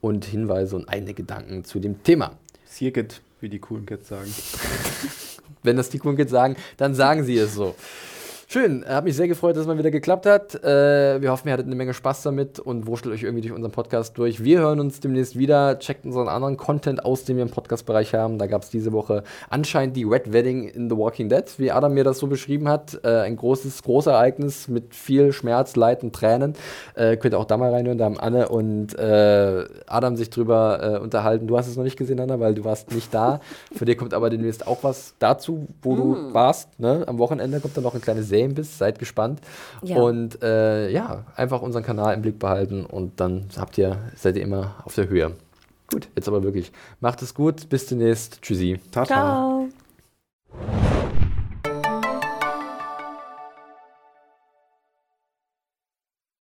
und Hinweise und eigene Gedanken zu dem Thema. Sirket, wie die coolen Kids sagen. Wenn das die coolen Kids sagen, dann sagen sie es so. Schön, hat mich sehr gefreut, dass es mal wieder geklappt hat. Äh, wir hoffen, ihr hattet eine Menge Spaß damit und wurschtelt euch irgendwie durch unseren Podcast durch. Wir hören uns demnächst wieder. Checkt unseren anderen Content aus, den wir im Podcast-Bereich haben. Da gab es diese Woche anscheinend die Red Wedding in The Walking Dead, wie Adam mir das so beschrieben hat. Äh, ein großes, großes Ereignis mit viel Schmerz, Leid und Tränen. Äh, könnt ihr auch da mal reinhören. Da haben Anne und äh, Adam sich drüber äh, unterhalten. Du hast es noch nicht gesehen, Anna, weil du warst nicht da. Für dir kommt aber demnächst auch was dazu, wo mm. du warst. Ne? Am Wochenende kommt dann noch eine kleine Serie Game bist. Seid gespannt. Ja. Und äh, ja, einfach unseren Kanal im Blick behalten und dann habt ihr, seid ihr immer auf der Höhe. Gut, jetzt aber wirklich. Macht es gut. Bis demnächst. Tschüssi. Tata. Ciao.